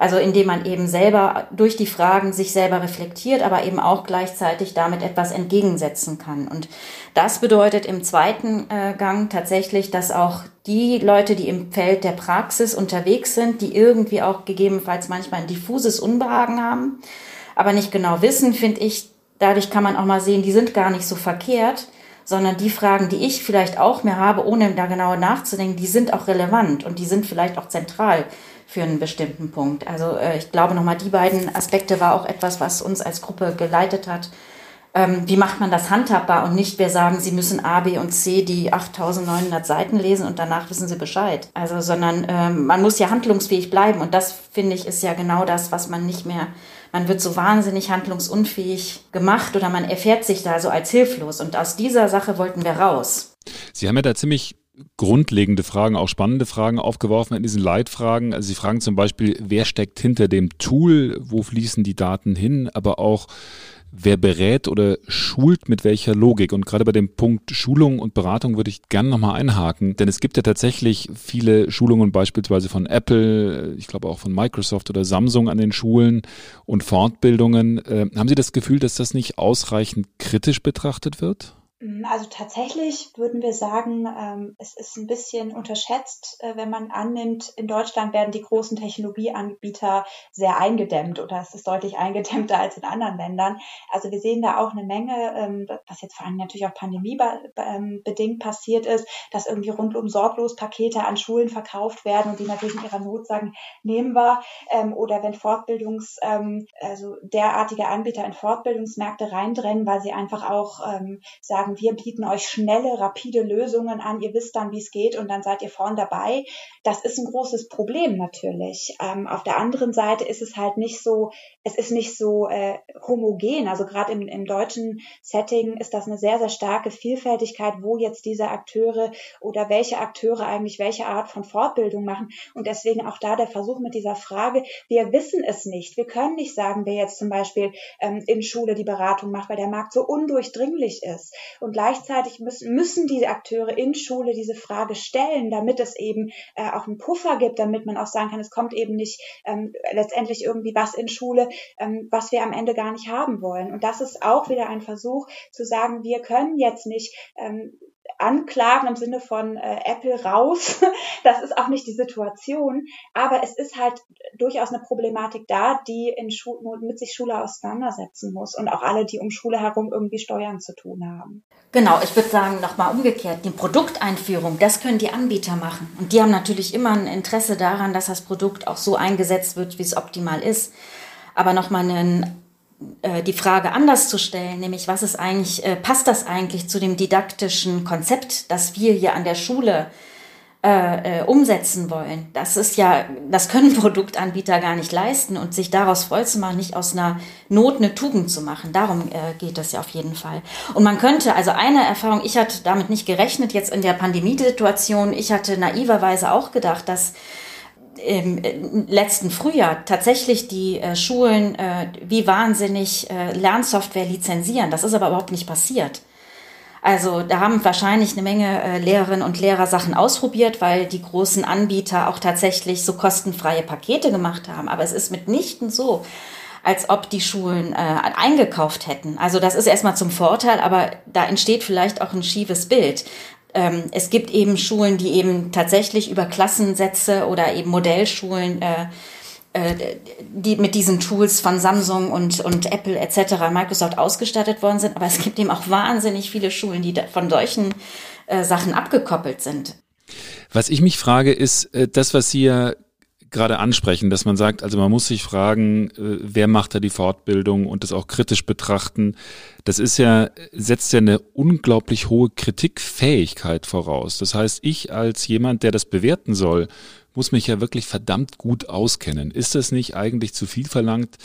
Also indem man eben selber durch die Fragen sich selber reflektiert, aber eben auch gleichzeitig damit etwas entgegensetzen kann. Und das bedeutet im zweiten äh, Gang tatsächlich, dass auch die Leute, die im Feld der Praxis unterwegs sind, die irgendwie auch gegebenenfalls manchmal ein diffuses Unbehagen haben, aber nicht genau wissen, finde ich, dadurch kann man auch mal sehen, die sind gar nicht so verkehrt, sondern die Fragen, die ich vielleicht auch mehr habe, ohne da genauer nachzudenken, die sind auch relevant und die sind vielleicht auch zentral für einen bestimmten Punkt. Also äh, ich glaube nochmal, die beiden Aspekte war auch etwas, was uns als Gruppe geleitet hat. Ähm, wie macht man das handhabbar und nicht, wir sagen, Sie müssen A, B und C die 8900 Seiten lesen und danach wissen Sie Bescheid. Also, sondern ähm, man muss ja handlungsfähig bleiben und das, finde ich, ist ja genau das, was man nicht mehr man wird so wahnsinnig handlungsunfähig gemacht oder man erfährt sich da so als hilflos. Und aus dieser Sache wollten wir raus. Sie haben ja da ziemlich grundlegende Fragen, auch spannende Fragen aufgeworfen in diesen Leitfragen. Also Sie fragen zum Beispiel, wer steckt hinter dem Tool, wo fließen die Daten hin, aber auch wer berät oder schult mit welcher Logik. Und gerade bei dem Punkt Schulung und Beratung würde ich gerne nochmal einhaken, denn es gibt ja tatsächlich viele Schulungen beispielsweise von Apple, ich glaube auch von Microsoft oder Samsung an den Schulen und Fortbildungen. Äh, haben Sie das Gefühl, dass das nicht ausreichend kritisch betrachtet wird? Mm, also tatsächlich würden wir sagen, ähm, es ist ein bisschen unterschätzt, äh, wenn man annimmt, in Deutschland werden die großen Technologieanbieter sehr eingedämmt oder es ist deutlich eingedämmter als in anderen Ländern. Also wir sehen da auch eine Menge, ähm, was jetzt vor allem natürlich auch pandemiebedingt passiert ist, dass irgendwie rundum sorglos Pakete an Schulen verkauft werden und die natürlich in ihrer Not sagen, nehmen wir. Ähm, oder wenn Fortbildungs, also derartige Anbieter in Fortbildungsmärkte reindrennen, weil sie einfach auch sagen, sagen, wir bieten euch schnelle, rapide Lösungen an, ihr wisst dann, wie es geht und dann seid ihr vorn dabei. Das ist ein großes Problem natürlich. Ähm, auf der anderen Seite ist es halt nicht so, es ist nicht so äh, homogen. Also gerade im, im deutschen Setting ist das eine sehr, sehr starke Vielfältigkeit, wo jetzt diese Akteure oder welche Akteure eigentlich welche Art von Fortbildung machen. Und deswegen auch da der Versuch mit dieser Frage, wir wissen es nicht. Wir können nicht sagen, wer jetzt zum Beispiel ähm, in Schule die Beratung macht, weil der Markt so undurchdringlich ist. Und gleichzeitig müssen, müssen diese Akteure in Schule diese Frage stellen, damit es eben äh, auch einen Puffer gibt, damit man auch sagen kann, es kommt eben nicht ähm, letztendlich irgendwie was in Schule, ähm, was wir am Ende gar nicht haben wollen. Und das ist auch wieder ein Versuch zu sagen, wir können jetzt nicht ähm, anklagen im Sinne von äh, Apple raus. das ist auch nicht die Situation. Aber es ist halt durchaus eine Problematik da, die in Schu mit sich Schule auseinandersetzen muss und auch alle, die um Schule herum irgendwie Steuern zu tun haben. Genau, ich würde sagen, nochmal umgekehrt, die Produkteinführung, das können die Anbieter machen. Und die haben natürlich immer ein Interesse daran, dass das Produkt auch so eingesetzt wird, wie es optimal ist. Aber nochmal einen die Frage anders zu stellen, nämlich was ist eigentlich, äh, passt das eigentlich zu dem didaktischen Konzept, das wir hier an der Schule äh, äh, umsetzen wollen? Das ist ja, das können Produktanbieter gar nicht leisten und sich daraus voll zu machen, nicht aus einer Not eine Tugend zu machen. Darum äh, geht es ja auf jeden Fall. Und man könnte, also eine Erfahrung, ich hatte damit nicht gerechnet, jetzt in der Pandemiesituation, ich hatte naiverweise auch gedacht, dass im äh, letzten Frühjahr tatsächlich die äh, Schulen äh, wie wahnsinnig äh, Lernsoftware lizenzieren. Das ist aber überhaupt nicht passiert. Also da haben wahrscheinlich eine Menge äh, Lehrerinnen und Lehrer Sachen ausprobiert, weil die großen Anbieter auch tatsächlich so kostenfreie Pakete gemacht haben. Aber es ist mitnichten so, als ob die Schulen äh, eingekauft hätten. Also das ist erstmal zum Vorteil, aber da entsteht vielleicht auch ein schiefes Bild ähm, es gibt eben Schulen, die eben tatsächlich über Klassensätze oder eben Modellschulen äh, äh, die mit diesen Tools von Samsung und, und Apple etc., Microsoft ausgestattet worden sind. Aber es gibt eben auch wahnsinnig viele Schulen, die von solchen äh, Sachen abgekoppelt sind. Was ich mich frage, ist äh, das, was Sie ja gerade ansprechen, dass man sagt, also man muss sich fragen, äh, wer macht da die Fortbildung und das auch kritisch betrachten. Das ist ja, setzt ja eine unglaublich hohe Kritikfähigkeit voraus. Das heißt, ich als jemand, der das bewerten soll, muss mich ja wirklich verdammt gut auskennen. Ist das nicht eigentlich zu viel verlangt,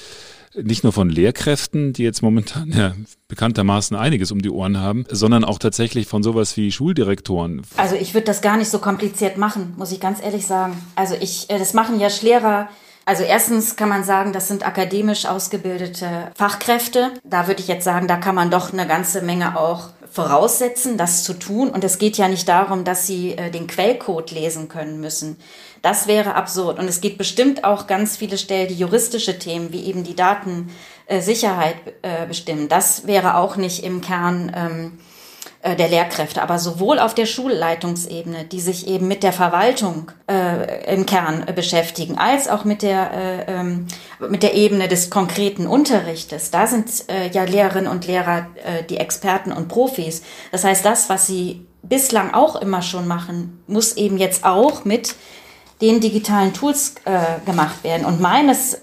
nicht nur von Lehrkräften, die jetzt momentan ja bekanntermaßen einiges um die Ohren haben, sondern auch tatsächlich von sowas wie Schuldirektoren. Also ich würde das gar nicht so kompliziert machen, muss ich ganz ehrlich sagen. Also ich, äh, das machen ja Lehrer also erstens kann man sagen, das sind akademisch ausgebildete Fachkräfte. Da würde ich jetzt sagen, da kann man doch eine ganze Menge auch voraussetzen, das zu tun. Und es geht ja nicht darum, dass sie äh, den Quellcode lesen können müssen. Das wäre absurd. Und es gibt bestimmt auch ganz viele Stellen, die juristische Themen, wie eben die Datensicherheit äh, bestimmen. Das wäre auch nicht im Kern ähm, äh, der Lehrkräfte, aber sowohl auf der Schulleitungsebene, die sich eben mit der Verwaltung äh, im Kern äh, beschäftigen, als auch mit der, äh, ähm, mit der Ebene des konkreten Unterrichtes. Da sind äh, ja Lehrerinnen und Lehrer äh, die Experten und Profis. Das heißt, das, was sie bislang auch immer schon machen, muss eben jetzt auch mit den digitalen Tools äh, gemacht werden. Und meines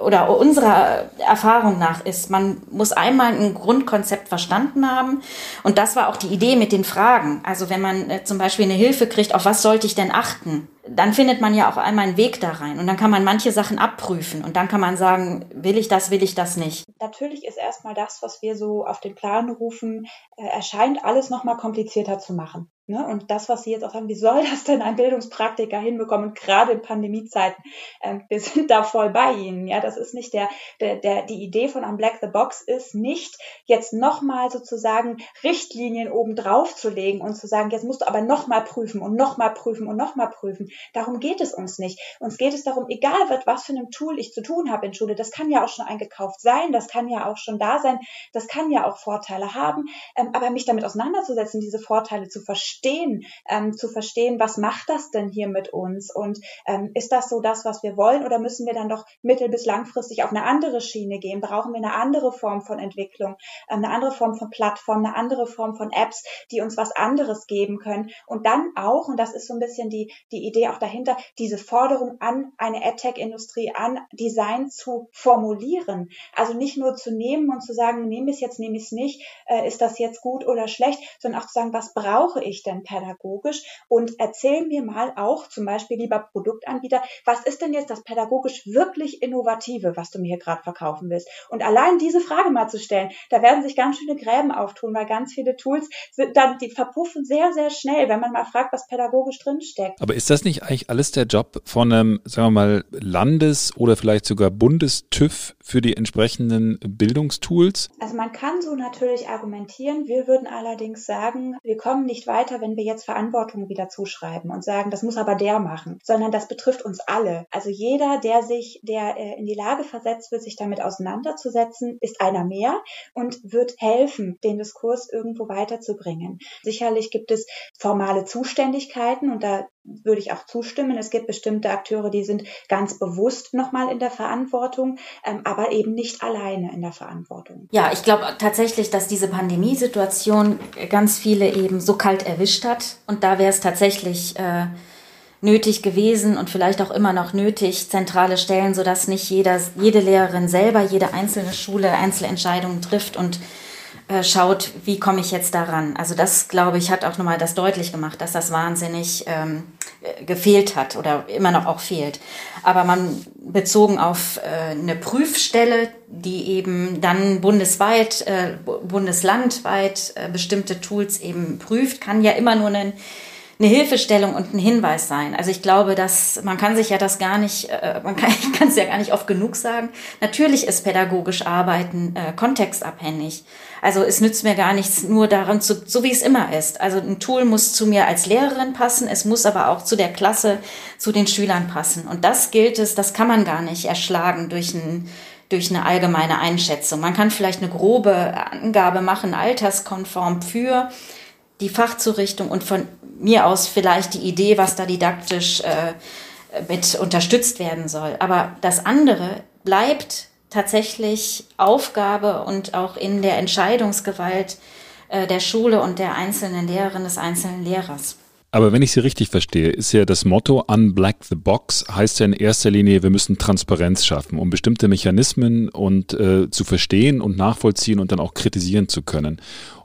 oder unserer Erfahrung nach ist, man muss einmal ein Grundkonzept verstanden haben. Und das war auch die Idee mit den Fragen. Also wenn man äh, zum Beispiel eine Hilfe kriegt, auf was sollte ich denn achten? Dann findet man ja auch einmal einen Weg da rein. Und dann kann man manche Sachen abprüfen. Und dann kann man sagen, will ich das, will ich das nicht. Natürlich ist erstmal das, was wir so auf den Plan rufen, äh, erscheint alles nochmal komplizierter zu machen. Ne? Und das, was Sie jetzt auch sagen, wie soll das denn ein Bildungspraktiker hinbekommen? Gerade in Pandemiezeiten, äh, wir sind da voll bei Ihnen. Ja, das ist nicht der, der, der, die Idee von Unblack the Box ist nicht, jetzt nochmal sozusagen Richtlinien oben drauf zu legen und zu sagen, jetzt musst du aber nochmal prüfen und nochmal prüfen und nochmal prüfen. Darum geht es uns nicht. Uns geht es darum, egal wird, was für einem Tool ich zu tun habe in Schule, das kann ja auch schon eingekauft sein, das kann ja auch schon da sein, das kann ja auch Vorteile haben, ähm, aber mich damit auseinanderzusetzen, diese Vorteile zu verstehen, verstehen, ähm, zu verstehen, was macht das denn hier mit uns und ähm, ist das so das, was wir wollen oder müssen wir dann doch mittel- bis langfristig auf eine andere Schiene gehen? Brauchen wir eine andere Form von Entwicklung, äh, eine andere Form von Plattform, eine andere Form von Apps, die uns was anderes geben können und dann auch, und das ist so ein bisschen die, die Idee auch dahinter, diese Forderung an eine AdTech-Industrie, an Design zu formulieren. Also nicht nur zu nehmen und zu sagen, nehme ich es jetzt, nehme ich es nicht, äh, ist das jetzt gut oder schlecht, sondern auch zu sagen, was brauche ich denn pädagogisch? Und erzähl mir mal auch, zum Beispiel lieber Produktanbieter, was ist denn jetzt das pädagogisch wirklich Innovative, was du mir hier gerade verkaufen willst? Und allein diese Frage mal zu stellen, da werden sich ganz schöne Gräben auftun, weil ganz viele Tools sind dann, die verpuffen sehr, sehr schnell, wenn man mal fragt, was pädagogisch drinsteckt. Aber ist das nicht eigentlich alles der Job von einem, sagen wir mal, Landes- oder vielleicht sogar Bundestüv für die entsprechenden Bildungstools? Also man kann so natürlich argumentieren. Wir würden allerdings sagen, wir kommen nicht weiter weiter, wenn wir jetzt Verantwortung wieder zuschreiben und sagen, das muss aber der machen, sondern das betrifft uns alle. Also jeder, der sich, der äh, in die Lage versetzt wird, sich damit auseinanderzusetzen, ist einer mehr und wird helfen, den Diskurs irgendwo weiterzubringen. Sicherlich gibt es formale Zuständigkeiten und da würde ich auch zustimmen. Es gibt bestimmte Akteure, die sind ganz bewusst nochmal in der Verantwortung, ähm, aber eben nicht alleine in der Verantwortung. Ja, ich glaube tatsächlich, dass diese Pandemiesituation ganz viele eben so kalt erwischt hat. Und da wäre es tatsächlich äh, nötig gewesen und vielleicht auch immer noch nötig, zentrale Stellen, sodass nicht jeder, jede Lehrerin selber, jede einzelne Schule Einzelentscheidungen trifft und äh, schaut, wie komme ich jetzt daran. Also das, glaube ich, hat auch nochmal das deutlich gemacht, dass das wahnsinnig ähm, äh, gefehlt hat oder immer noch auch fehlt. Aber man bezogen auf äh, eine Prüfstelle, die eben dann bundesweit, äh, bundeslandweit äh, bestimmte Tools eben prüft, kann ja immer nur ein eine Hilfestellung und ein Hinweis sein. Also ich glaube, dass man kann sich ja das gar nicht, äh, man kann es ja gar nicht oft genug sagen. Natürlich ist pädagogisch Arbeiten äh, kontextabhängig. Also es nützt mir gar nichts nur daran zu, so wie es immer ist. Also ein Tool muss zu mir als Lehrerin passen, es muss aber auch zu der Klasse, zu den Schülern passen. Und das gilt es, das kann man gar nicht erschlagen durch ein durch eine allgemeine Einschätzung. Man kann vielleicht eine grobe Angabe machen, alterskonform für die Fachzurichtung und von mir aus vielleicht die Idee, was da didaktisch äh, mit unterstützt werden soll. Aber das andere bleibt tatsächlich Aufgabe und auch in der Entscheidungsgewalt äh, der Schule und der einzelnen Lehrerin, des einzelnen Lehrers. Aber wenn ich Sie richtig verstehe, ist ja das Motto Unblack the Box heißt ja in erster Linie, wir müssen Transparenz schaffen, um bestimmte Mechanismen und äh, zu verstehen und nachvollziehen und dann auch kritisieren zu können.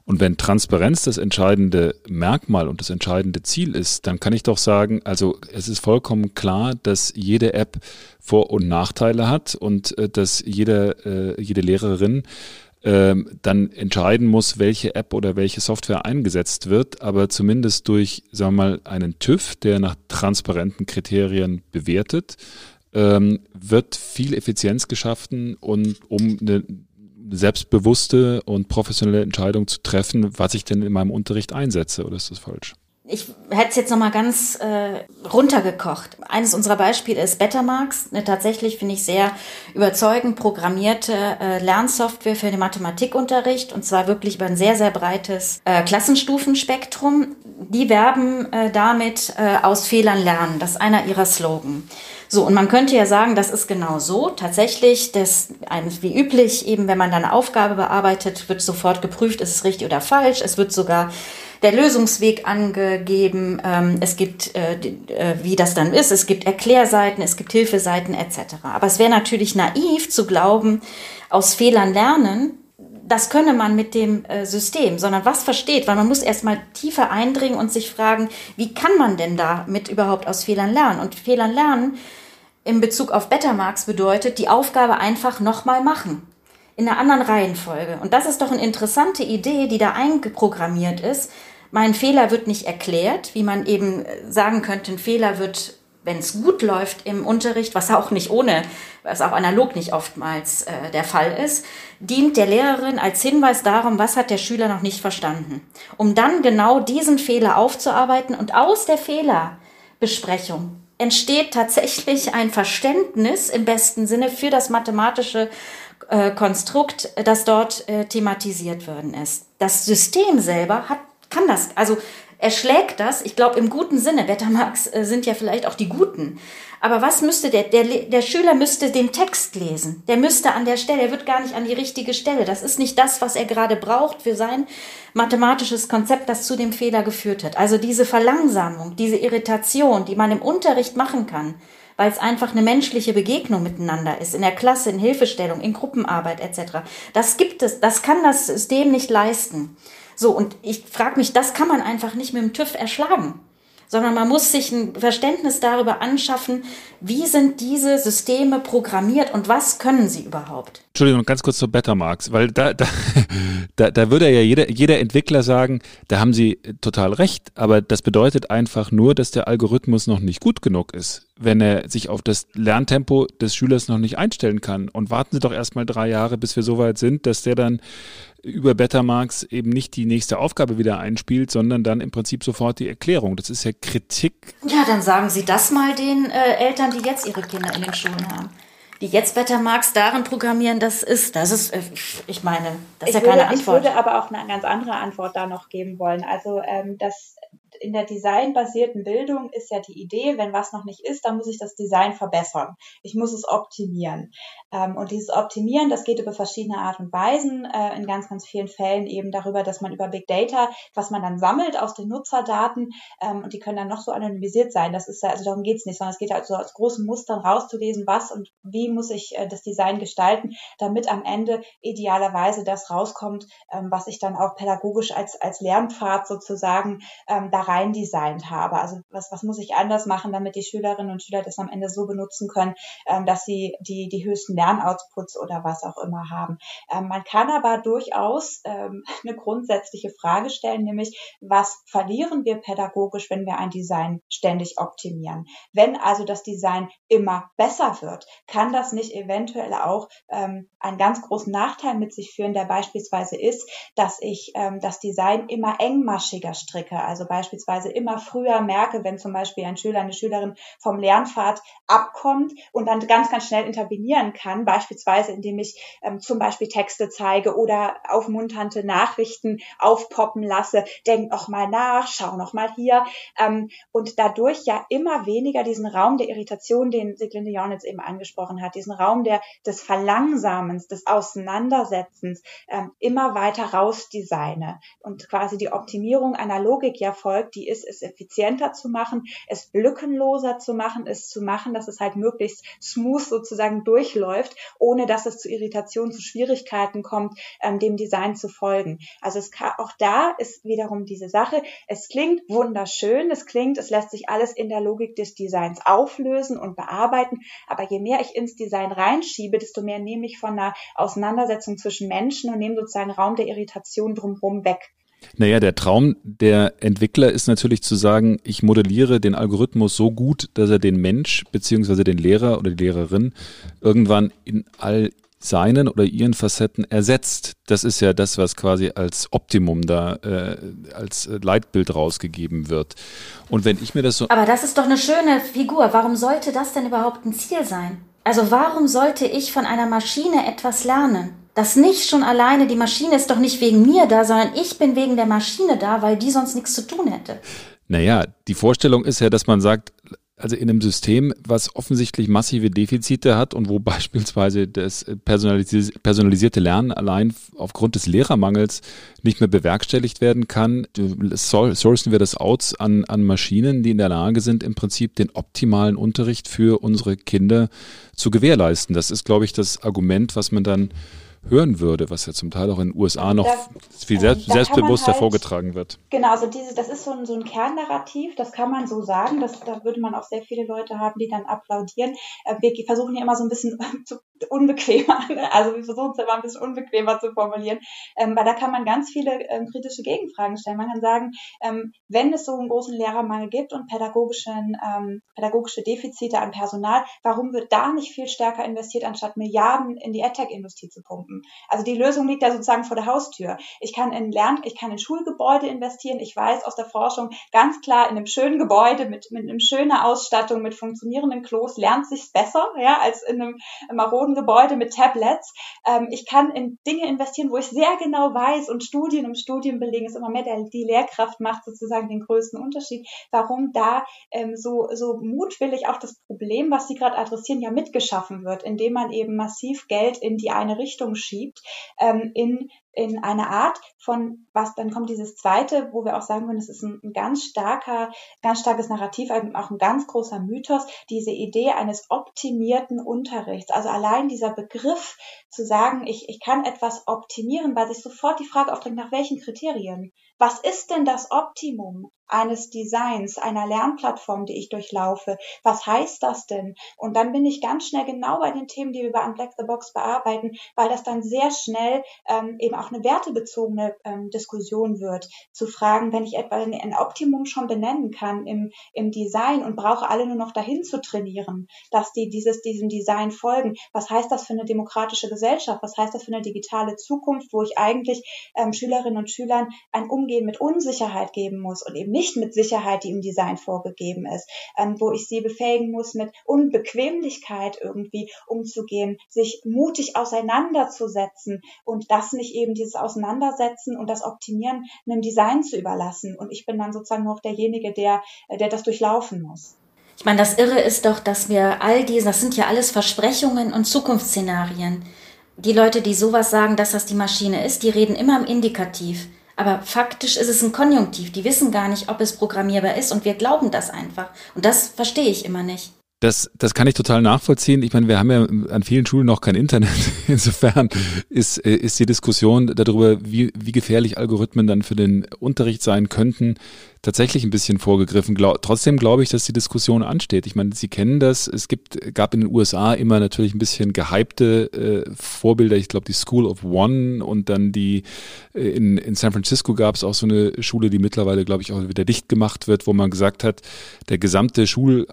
Und wenn Transparenz das entscheidende Merkmal und das entscheidende Ziel ist, dann kann ich doch sagen, also es ist vollkommen klar, dass jede App Vor- und Nachteile hat und äh, dass jede, äh, jede Lehrerin ähm, dann entscheiden muss, welche App oder welche Software eingesetzt wird, aber zumindest durch, sagen wir mal, einen TÜV, der nach transparenten Kriterien bewertet, ähm, wird viel Effizienz geschaffen und um eine selbstbewusste und professionelle Entscheidung zu treffen, was ich denn in meinem Unterricht einsetze, oder ist das falsch? Ich hätte es jetzt nochmal ganz äh, runtergekocht. Eines unserer Beispiele ist Bettermarks, eine tatsächlich, finde ich, sehr überzeugend programmierte äh, Lernsoftware für den Mathematikunterricht und zwar wirklich über ein sehr, sehr breites äh, Klassenstufenspektrum. Die werben äh, damit äh, aus Fehlern lernen. Das ist einer ihrer Slogan. So, und man könnte ja sagen, das ist genau so. Tatsächlich, das, wie üblich, eben wenn man dann eine Aufgabe bearbeitet, wird sofort geprüft, ist es richtig oder falsch. Es wird sogar der Lösungsweg angegeben. Ähm, es gibt, äh, äh, wie das dann ist, es gibt Erklärseiten, es gibt Hilfeseiten etc. Aber es wäre natürlich naiv zu glauben, aus Fehlern lernen, das könne man mit dem äh, System, sondern was versteht, weil man muss erstmal tiefer eindringen und sich fragen, wie kann man denn damit überhaupt aus Fehlern lernen? Und Fehlern lernen in Bezug auf Bettermarks bedeutet, die Aufgabe einfach nochmal machen. In einer anderen Reihenfolge. Und das ist doch eine interessante Idee, die da eingeprogrammiert ist. Mein Fehler wird nicht erklärt, wie man eben sagen könnte, ein Fehler wird wenn es gut läuft im Unterricht, was auch nicht ohne, was auch analog nicht oftmals äh, der Fall ist, dient der Lehrerin als Hinweis darum, was hat der Schüler noch nicht verstanden, um dann genau diesen Fehler aufzuarbeiten und aus der Fehlerbesprechung entsteht tatsächlich ein Verständnis im besten Sinne für das mathematische äh, Konstrukt, das dort äh, thematisiert worden ist. Das System selber hat kann das, also erschlägt das, ich glaube im guten Sinne, Betamax äh, sind ja vielleicht auch die Guten. Aber was müsste der, der, der Schüler müsste den Text lesen. Der müsste an der Stelle, er wird gar nicht an die richtige Stelle. Das ist nicht das, was er gerade braucht für sein mathematisches Konzept, das zu dem Fehler geführt hat. Also diese Verlangsamung, diese Irritation, die man im Unterricht machen kann, weil es einfach eine menschliche Begegnung miteinander ist, in der Klasse, in Hilfestellung, in Gruppenarbeit etc. Das gibt es, das kann das System nicht leisten. So, und ich frage mich, das kann man einfach nicht mit dem TÜV erschlagen sondern man muss sich ein Verständnis darüber anschaffen, wie sind diese Systeme programmiert und was können sie überhaupt. Entschuldigung, ganz kurz zu Bettermarks, weil da, da, da, da würde ja jeder, jeder Entwickler sagen, da haben sie total recht, aber das bedeutet einfach nur, dass der Algorithmus noch nicht gut genug ist, wenn er sich auf das Lerntempo des Schülers noch nicht einstellen kann. Und warten Sie doch erstmal drei Jahre, bis wir so weit sind, dass der dann über Bettermarks eben nicht die nächste Aufgabe wieder einspielt, sondern dann im Prinzip sofort die Erklärung. Das ist ja Kritik. Ja, dann sagen Sie das mal den äh, Eltern, die jetzt ihre Kinder in den Schulen haben die jetzt Bettermarks darin programmieren, das ist, das ist, äh, ich meine, das ist ich ja keine Antwort. Ich würde aber auch eine ganz andere Antwort da noch geben wollen. Also, ähm, das in der designbasierten Bildung ist ja die Idee, wenn was noch nicht ist, dann muss ich das Design verbessern. Ich muss es optimieren. Ähm, und dieses Optimieren, das geht über verschiedene Art und Weisen. Äh, in ganz, ganz vielen Fällen eben darüber, dass man über Big Data, was man dann sammelt aus den Nutzerdaten, ähm, und die können dann noch so anonymisiert sein. Das ist ja, also darum geht's nicht, sondern es geht halt so aus großen Mustern rauszulesen, was und wie muss ich äh, das Design gestalten, damit am Ende idealerweise das rauskommt, ähm, was ich dann auch pädagogisch als, als Lernpfad sozusagen da rein designt habe. Also was, was muss ich anders machen, damit die Schülerinnen und Schüler das am Ende so benutzen können, ähm, dass sie die, die höchsten Lernoutputs oder was auch immer haben. Ähm, man kann aber durchaus ähm, eine grundsätzliche Frage stellen, nämlich was verlieren wir pädagogisch, wenn wir ein Design ständig optimieren? Wenn also das Design immer besser wird, kann das nicht eventuell auch ähm, einen ganz großen Nachteil mit sich führen, der beispielsweise ist, dass ich ähm, das Design immer engmaschiger stricke. Also beispielsweise beispielsweise immer früher merke, wenn zum Beispiel ein Schüler, eine Schülerin vom Lernpfad abkommt und dann ganz, ganz schnell intervenieren kann, beispielsweise indem ich ähm, zum Beispiel Texte zeige oder aufmunternde Nachrichten aufpoppen lasse, denk noch mal nach, schau noch mal hier. Ähm, und dadurch ja immer weniger diesen Raum der Irritation, den Siglinde Jornitz eben angesprochen hat, diesen Raum der, des Verlangsamens, des Auseinandersetzens ähm, immer weiter rausdesigne und quasi die Optimierung einer Logik ja folgt, die ist, es effizienter zu machen, es lückenloser zu machen, es zu machen, dass es halt möglichst smooth sozusagen durchläuft, ohne dass es zu Irritationen, zu Schwierigkeiten kommt, ähm, dem Design zu folgen. Also es kann, auch da ist wiederum diese Sache, es klingt wunderschön, es klingt, es lässt sich alles in der Logik des Designs auflösen und bearbeiten, aber je mehr ich ins Design reinschiebe, desto mehr nehme ich von einer Auseinandersetzung zwischen Menschen und nehme sozusagen Raum der Irritation drumherum weg. Naja, der Traum der Entwickler ist natürlich zu sagen, ich modelliere den Algorithmus so gut, dass er den Mensch beziehungsweise den Lehrer oder die Lehrerin irgendwann in all seinen oder ihren Facetten ersetzt. Das ist ja das, was quasi als Optimum da äh, als Leitbild rausgegeben wird. Und wenn ich mir das so. Aber das ist doch eine schöne Figur. Warum sollte das denn überhaupt ein Ziel sein? Also warum sollte ich von einer Maschine etwas lernen? Das nicht schon alleine, die Maschine ist doch nicht wegen mir da, sondern ich bin wegen der Maschine da, weil die sonst nichts zu tun hätte. Naja, die Vorstellung ist ja, dass man sagt, also in einem System, was offensichtlich massive Defizite hat und wo beispielsweise das personalisierte Lernen allein aufgrund des Lehrermangels nicht mehr bewerkstelligt werden kann, sourcen wir das aus an, an Maschinen, die in der Lage sind, im Prinzip den optimalen Unterricht für unsere Kinder zu gewährleisten. Das ist, glaube ich, das Argument, was man dann hören würde, was ja zum Teil auch in den USA noch das, viel selbst, selbstbewusster halt, vorgetragen wird. Genau, also diese, das ist so ein, so ein Kernnarrativ, das kann man so sagen, das, da würde man auch sehr viele Leute haben, die dann applaudieren. Äh, wir versuchen ja immer so ein bisschen zu, unbequemer, also wir versuchen es immer ein bisschen unbequemer zu formulieren, ähm, weil da kann man ganz viele ähm, kritische Gegenfragen stellen. Man kann sagen, ähm, wenn es so einen großen Lehrermangel gibt und pädagogischen, ähm, pädagogische Defizite an Personal, warum wird da nicht viel stärker investiert, anstatt Milliarden in die AdTech-Industrie zu pumpen? Also die Lösung liegt ja sozusagen vor der Haustür. Ich kann in Lern, ich kann in Schulgebäude investieren. Ich weiß aus der Forschung ganz klar, in einem schönen Gebäude mit, mit einer schönen Ausstattung, mit funktionierenden Klos lernt sich's besser, ja, als in einem maroden Gebäude mit Tablets. Ähm, ich kann in Dinge investieren, wo ich sehr genau weiß und Studien um Studien belegen ist immer mehr, der, die Lehrkraft macht sozusagen den größten Unterschied. Warum da ähm, so, so mutwillig auch das Problem, was Sie gerade adressieren, ja mitgeschaffen wird, indem man eben massiv Geld in die eine Richtung schiebt, ähm, in in eine Art von, was dann kommt dieses zweite, wo wir auch sagen würden, es ist ein, ein, ganz starker, ganz starkes Narrativ, auch ein ganz großer Mythos, diese Idee eines optimierten Unterrichts. Also allein dieser Begriff zu sagen, ich, ich kann etwas optimieren, weil sich sofort die Frage aufdrängt, nach welchen Kriterien? Was ist denn das Optimum eines Designs, einer Lernplattform, die ich durchlaufe? Was heißt das denn? Und dann bin ich ganz schnell genau bei den Themen, die wir bei Unblack the Box bearbeiten, weil das dann sehr schnell ähm, eben auch eine wertebezogene ähm, Diskussion wird. Zu fragen, wenn ich etwa ein Optimum schon benennen kann im, im Design und brauche alle nur noch dahin zu trainieren, dass die dieses, diesem Design folgen. Was heißt das für eine demokratische Gesellschaft? Was heißt das für eine digitale Zukunft, wo ich eigentlich ähm, Schülerinnen und Schülern ein um Umgehen mit Unsicherheit geben muss und eben nicht mit Sicherheit, die im Design vorgegeben ist, ähm, wo ich sie befähigen muss, mit Unbequemlichkeit irgendwie umzugehen, sich mutig auseinanderzusetzen und das nicht eben dieses Auseinandersetzen und das Optimieren einem Design zu überlassen. Und ich bin dann sozusagen noch derjenige, der, äh, der das durchlaufen muss. Ich meine, das Irre ist doch, dass wir all diese, das sind ja alles Versprechungen und Zukunftsszenarien. Die Leute, die sowas sagen, dass das die Maschine ist, die reden immer im Indikativ. Aber faktisch ist es ein Konjunktiv. Die wissen gar nicht, ob es programmierbar ist und wir glauben das einfach. Und das verstehe ich immer nicht. Das, das kann ich total nachvollziehen. Ich meine, wir haben ja an vielen Schulen noch kein Internet. Insofern ist, äh, ist die Diskussion darüber, wie, wie gefährlich Algorithmen dann für den Unterricht sein könnten, tatsächlich ein bisschen vorgegriffen. Glaub, trotzdem glaube ich, dass die Diskussion ansteht. Ich meine, Sie kennen das. Es gibt, gab in den USA immer natürlich ein bisschen gehypte äh, Vorbilder. Ich glaube, die School of One und dann die äh, in, in San Francisco gab es auch so eine Schule, die mittlerweile, glaube ich, auch wieder dicht gemacht wird, wo man gesagt hat, der gesamte Schul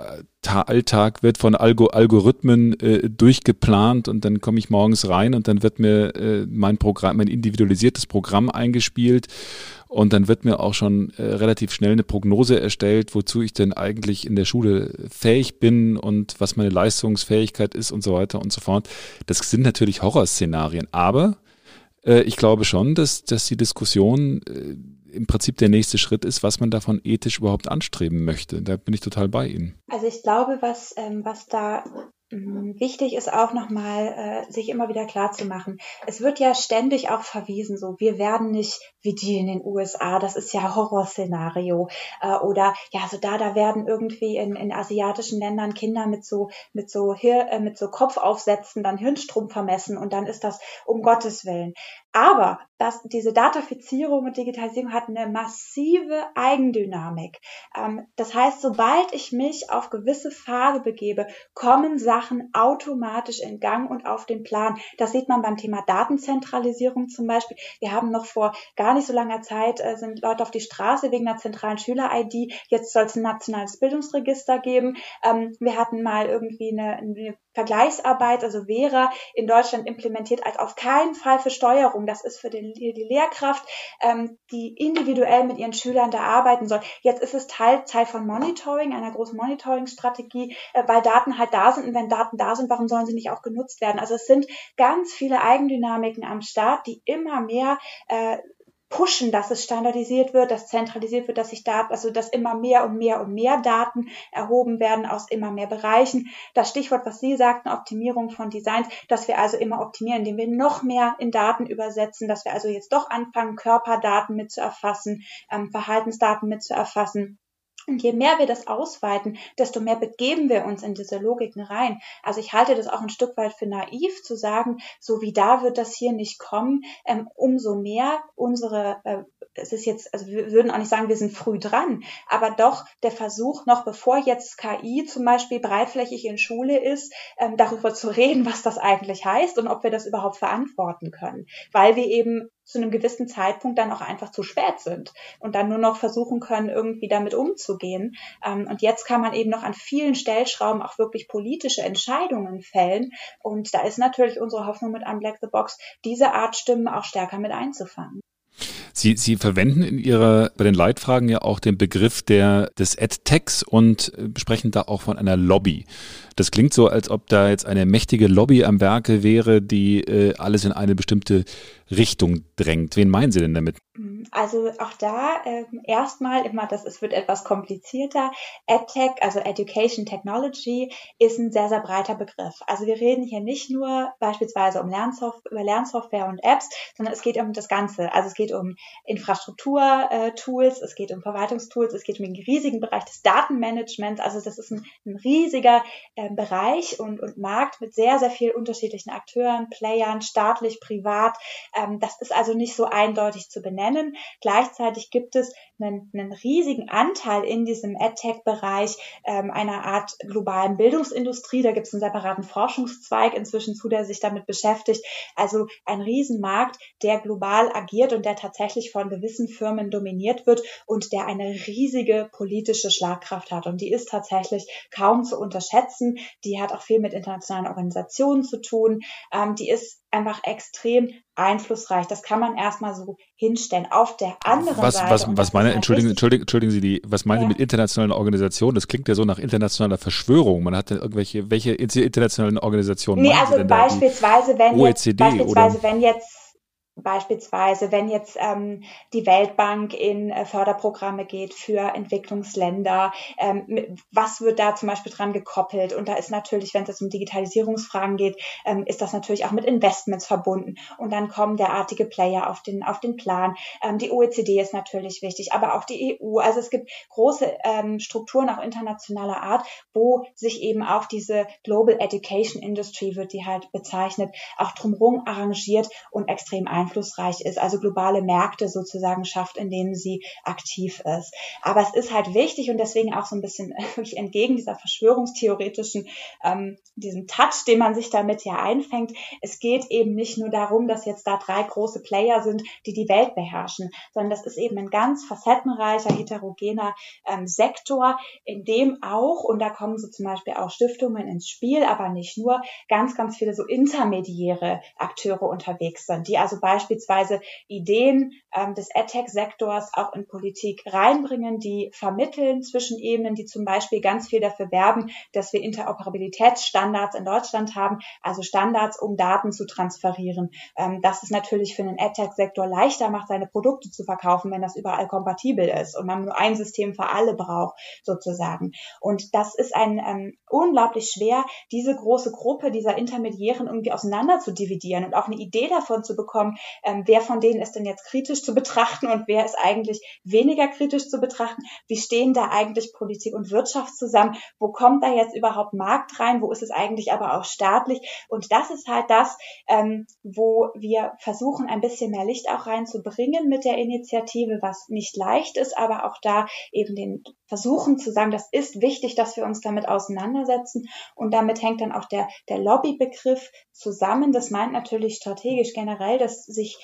Alltag wird von Algo Algorithmen äh, durchgeplant und dann komme ich morgens rein und dann wird mir äh, mein Programm, mein individualisiertes Programm eingespielt und dann wird mir auch schon äh, relativ schnell eine Prognose erstellt, wozu ich denn eigentlich in der Schule fähig bin und was meine Leistungsfähigkeit ist und so weiter und so fort. Das sind natürlich Horrorszenarien, aber äh, ich glaube schon, dass, dass die Diskussion äh, im Prinzip der nächste Schritt ist, was man davon ethisch überhaupt anstreben möchte. Da bin ich total bei Ihnen. Also ich glaube, was, ähm, was da. Wichtig ist auch nochmal, äh, sich immer wieder klar zu machen. Es wird ja ständig auch verwiesen, so, wir werden nicht wie die in den USA, das ist ja Horrorszenario. Äh, oder ja, so da, da werden irgendwie in, in asiatischen Ländern Kinder mit so, mit so Hir äh, mit so Kopfaufsätzen dann Hirnstrom vermessen und dann ist das um Gottes Willen. Aber das, diese Datafizierung und Digitalisierung hat eine massive Eigendynamik. Ähm, das heißt, sobald ich mich auf gewisse Pfade begebe, kommen Sachen automatisch in Gang und auf den Plan. Das sieht man beim Thema Datenzentralisierung zum Beispiel. Wir haben noch vor gar nicht so langer Zeit äh, sind Leute auf die Straße wegen einer zentralen Schüler-ID. Jetzt soll es ein nationales Bildungsregister geben. Ähm, wir hatten mal irgendwie eine, eine Vergleichsarbeit, also Vera in Deutschland implementiert als auf keinen Fall für Steuerung. Das ist für den, die Lehrkraft, ähm, die individuell mit ihren Schülern da arbeiten soll. Jetzt ist es Teil, Teil von Monitoring, einer großen Monitoring-Strategie, äh, weil Daten halt da sind. Und wenn Daten da sind, warum sollen sie nicht auch genutzt werden? Also es sind ganz viele Eigendynamiken am Start, die immer mehr äh, pushen, dass es standardisiert wird, dass zentralisiert wird, dass sich Daten, also dass immer mehr und mehr und mehr Daten erhoben werden aus immer mehr Bereichen. Das Stichwort, was Sie sagten, Optimierung von Designs, dass wir also immer optimieren, indem wir noch mehr in Daten übersetzen, dass wir also jetzt doch anfangen, Körperdaten mit zu erfassen, ähm, Verhaltensdaten mit zu erfassen und je mehr wir das ausweiten, desto mehr begeben wir uns in diese Logiken rein. Also ich halte das auch ein Stück weit für naiv zu sagen, so wie da wird das hier nicht kommen, ähm, umso mehr unsere, äh, es ist jetzt, also wir würden auch nicht sagen, wir sind früh dran, aber doch der Versuch, noch bevor jetzt KI zum Beispiel breitflächig in Schule ist, ähm, darüber zu reden, was das eigentlich heißt und ob wir das überhaupt verantworten können, weil wir eben zu einem gewissen Zeitpunkt dann auch einfach zu spät sind und dann nur noch versuchen können, irgendwie damit umzugehen. Ähm, und jetzt kann man eben noch an vielen Stellschrauben auch wirklich politische Entscheidungen fällen. Und da ist natürlich unsere Hoffnung mit einem Black the Box, diese Art Stimmen auch stärker mit einzufangen. Sie, Sie verwenden in Ihrer, bei den Leitfragen ja auch den Begriff der, des AdTechs und äh, sprechen da auch von einer Lobby. Das klingt so, als ob da jetzt eine mächtige Lobby am Werke wäre, die äh, alles in eine bestimmte Richtung drängt. Wen meinen Sie denn damit? Also auch da ähm, erstmal immer, das es wird etwas komplizierter. EdTech, also Education Technology, ist ein sehr, sehr breiter Begriff. Also wir reden hier nicht nur beispielsweise um Lernsoft über Lernsoftware und Apps, sondern es geht um das Ganze. Also es geht um Infrastruktur-Tools, es geht um Verwaltungstools, es geht um den riesigen Bereich des Datenmanagements. Also das ist ein, ein riesiger äh, Bereich und, und Markt mit sehr, sehr vielen unterschiedlichen Akteuren, Playern, staatlich, privat. Ähm, das ist also nicht so eindeutig zu benennen. Gleichzeitig gibt es einen, einen riesigen Anteil in diesem EdTech-Bereich ähm, einer Art globalen Bildungsindustrie. Da gibt es einen separaten Forschungszweig inzwischen zu, der sich damit beschäftigt. Also ein Riesenmarkt, der global agiert und der tatsächlich von gewissen Firmen dominiert wird und der eine riesige politische Schlagkraft hat. Und die ist tatsächlich kaum zu unterschätzen. Die hat auch viel mit internationalen Organisationen zu tun. Ähm, die ist einfach extrem einflussreich. Das kann man erstmal so hinstellen. Auf der anderen was, Seite. Was, was meine, entschuldigen, entschuldigen, entschuldigen Sie die, was meinen ja. Sie mit internationalen Organisationen? Das klingt ja so nach internationaler Verschwörung. Man hat irgendwelche, welche internationalen Organisationen? Nee, also beispielsweise, wenn OECD jetzt, beispielsweise, oder? wenn jetzt Beispielsweise, wenn jetzt ähm, die Weltbank in äh, Förderprogramme geht für Entwicklungsländer, ähm, was wird da zum Beispiel dran gekoppelt? Und da ist natürlich, wenn es jetzt um Digitalisierungsfragen geht, ähm, ist das natürlich auch mit Investments verbunden. Und dann kommen derartige Player auf den, auf den Plan. Ähm, die OECD ist natürlich wichtig, aber auch die EU. Also es gibt große ähm, Strukturen auch internationaler Art, wo sich eben auch diese Global Education Industry, wird die halt bezeichnet, auch drumherum arrangiert und extrem ein einflussreich ist, also globale Märkte sozusagen schafft, in denen sie aktiv ist. Aber es ist halt wichtig und deswegen auch so ein bisschen entgegen dieser verschwörungstheoretischen, ähm, diesem Touch, den man sich damit ja einfängt. Es geht eben nicht nur darum, dass jetzt da drei große Player sind, die die Welt beherrschen, sondern das ist eben ein ganz facettenreicher, heterogener ähm, Sektor, in dem auch, und da kommen so zum Beispiel auch Stiftungen ins Spiel, aber nicht nur, ganz, ganz viele so intermediäre Akteure unterwegs sind, die also bei beispielsweise Ideen ähm, des AdTech-Sektors auch in Politik reinbringen, die vermitteln zwischen Ebenen, die zum Beispiel ganz viel dafür werben, dass wir Interoperabilitätsstandards in Deutschland haben, also Standards, um Daten zu transferieren. Ähm, das ist natürlich für den AdTech-Sektor leichter macht, seine Produkte zu verkaufen, wenn das überall kompatibel ist und man nur ein System für alle braucht, sozusagen. Und das ist ein ähm, unglaublich schwer, diese große Gruppe dieser Intermediären irgendwie auseinander zu dividieren und auch eine Idee davon zu bekommen, ähm, wer von denen ist denn jetzt kritisch zu betrachten und wer ist eigentlich weniger kritisch zu betrachten. Wie stehen da eigentlich Politik und Wirtschaft zusammen? Wo kommt da jetzt überhaupt Markt rein? Wo ist es eigentlich aber auch staatlich? Und das ist halt das, ähm, wo wir versuchen, ein bisschen mehr Licht auch reinzubringen mit der Initiative, was nicht leicht ist, aber auch da eben den versuchen zu sagen, das ist wichtig, dass wir uns damit auseinandersetzen. Und damit hängt dann auch der, der Lobbybegriff zusammen. Das meint natürlich strategisch generell, dass sich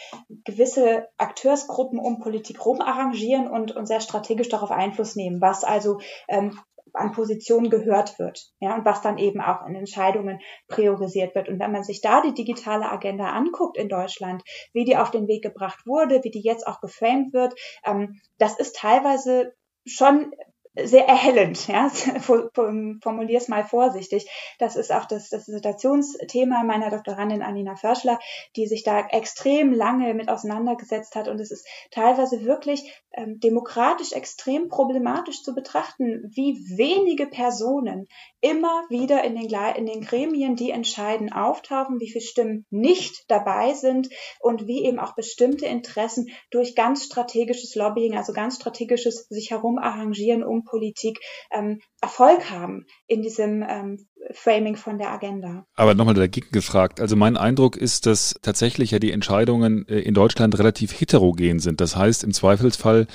gewisse Akteursgruppen um Politik rum arrangieren und, und sehr strategisch darauf Einfluss nehmen, was also ähm, an Positionen gehört wird, ja, und was dann eben auch in Entscheidungen priorisiert wird. Und wenn man sich da die digitale Agenda anguckt in Deutschland, wie die auf den Weg gebracht wurde, wie die jetzt auch geframed wird, ähm, das ist teilweise schon sehr erhellend, ja, formuliere es mal vorsichtig. Das ist auch das, das Situationsthema meiner Doktorandin Anina Förschler, die sich da extrem lange mit auseinandergesetzt hat und es ist teilweise wirklich ähm, demokratisch extrem problematisch zu betrachten, wie wenige Personen immer wieder in den, in den Gremien, die entscheiden, auftauchen, wie viele Stimmen nicht dabei sind und wie eben auch bestimmte Interessen durch ganz strategisches Lobbying, also ganz strategisches sich herum arrangieren um Politik ähm, Erfolg haben in diesem ähm, Framing von der Agenda. Aber nochmal dagegen gefragt. Also mein Eindruck ist, dass tatsächlich ja die Entscheidungen äh, in Deutschland relativ heterogen sind. Das heißt, im Zweifelsfall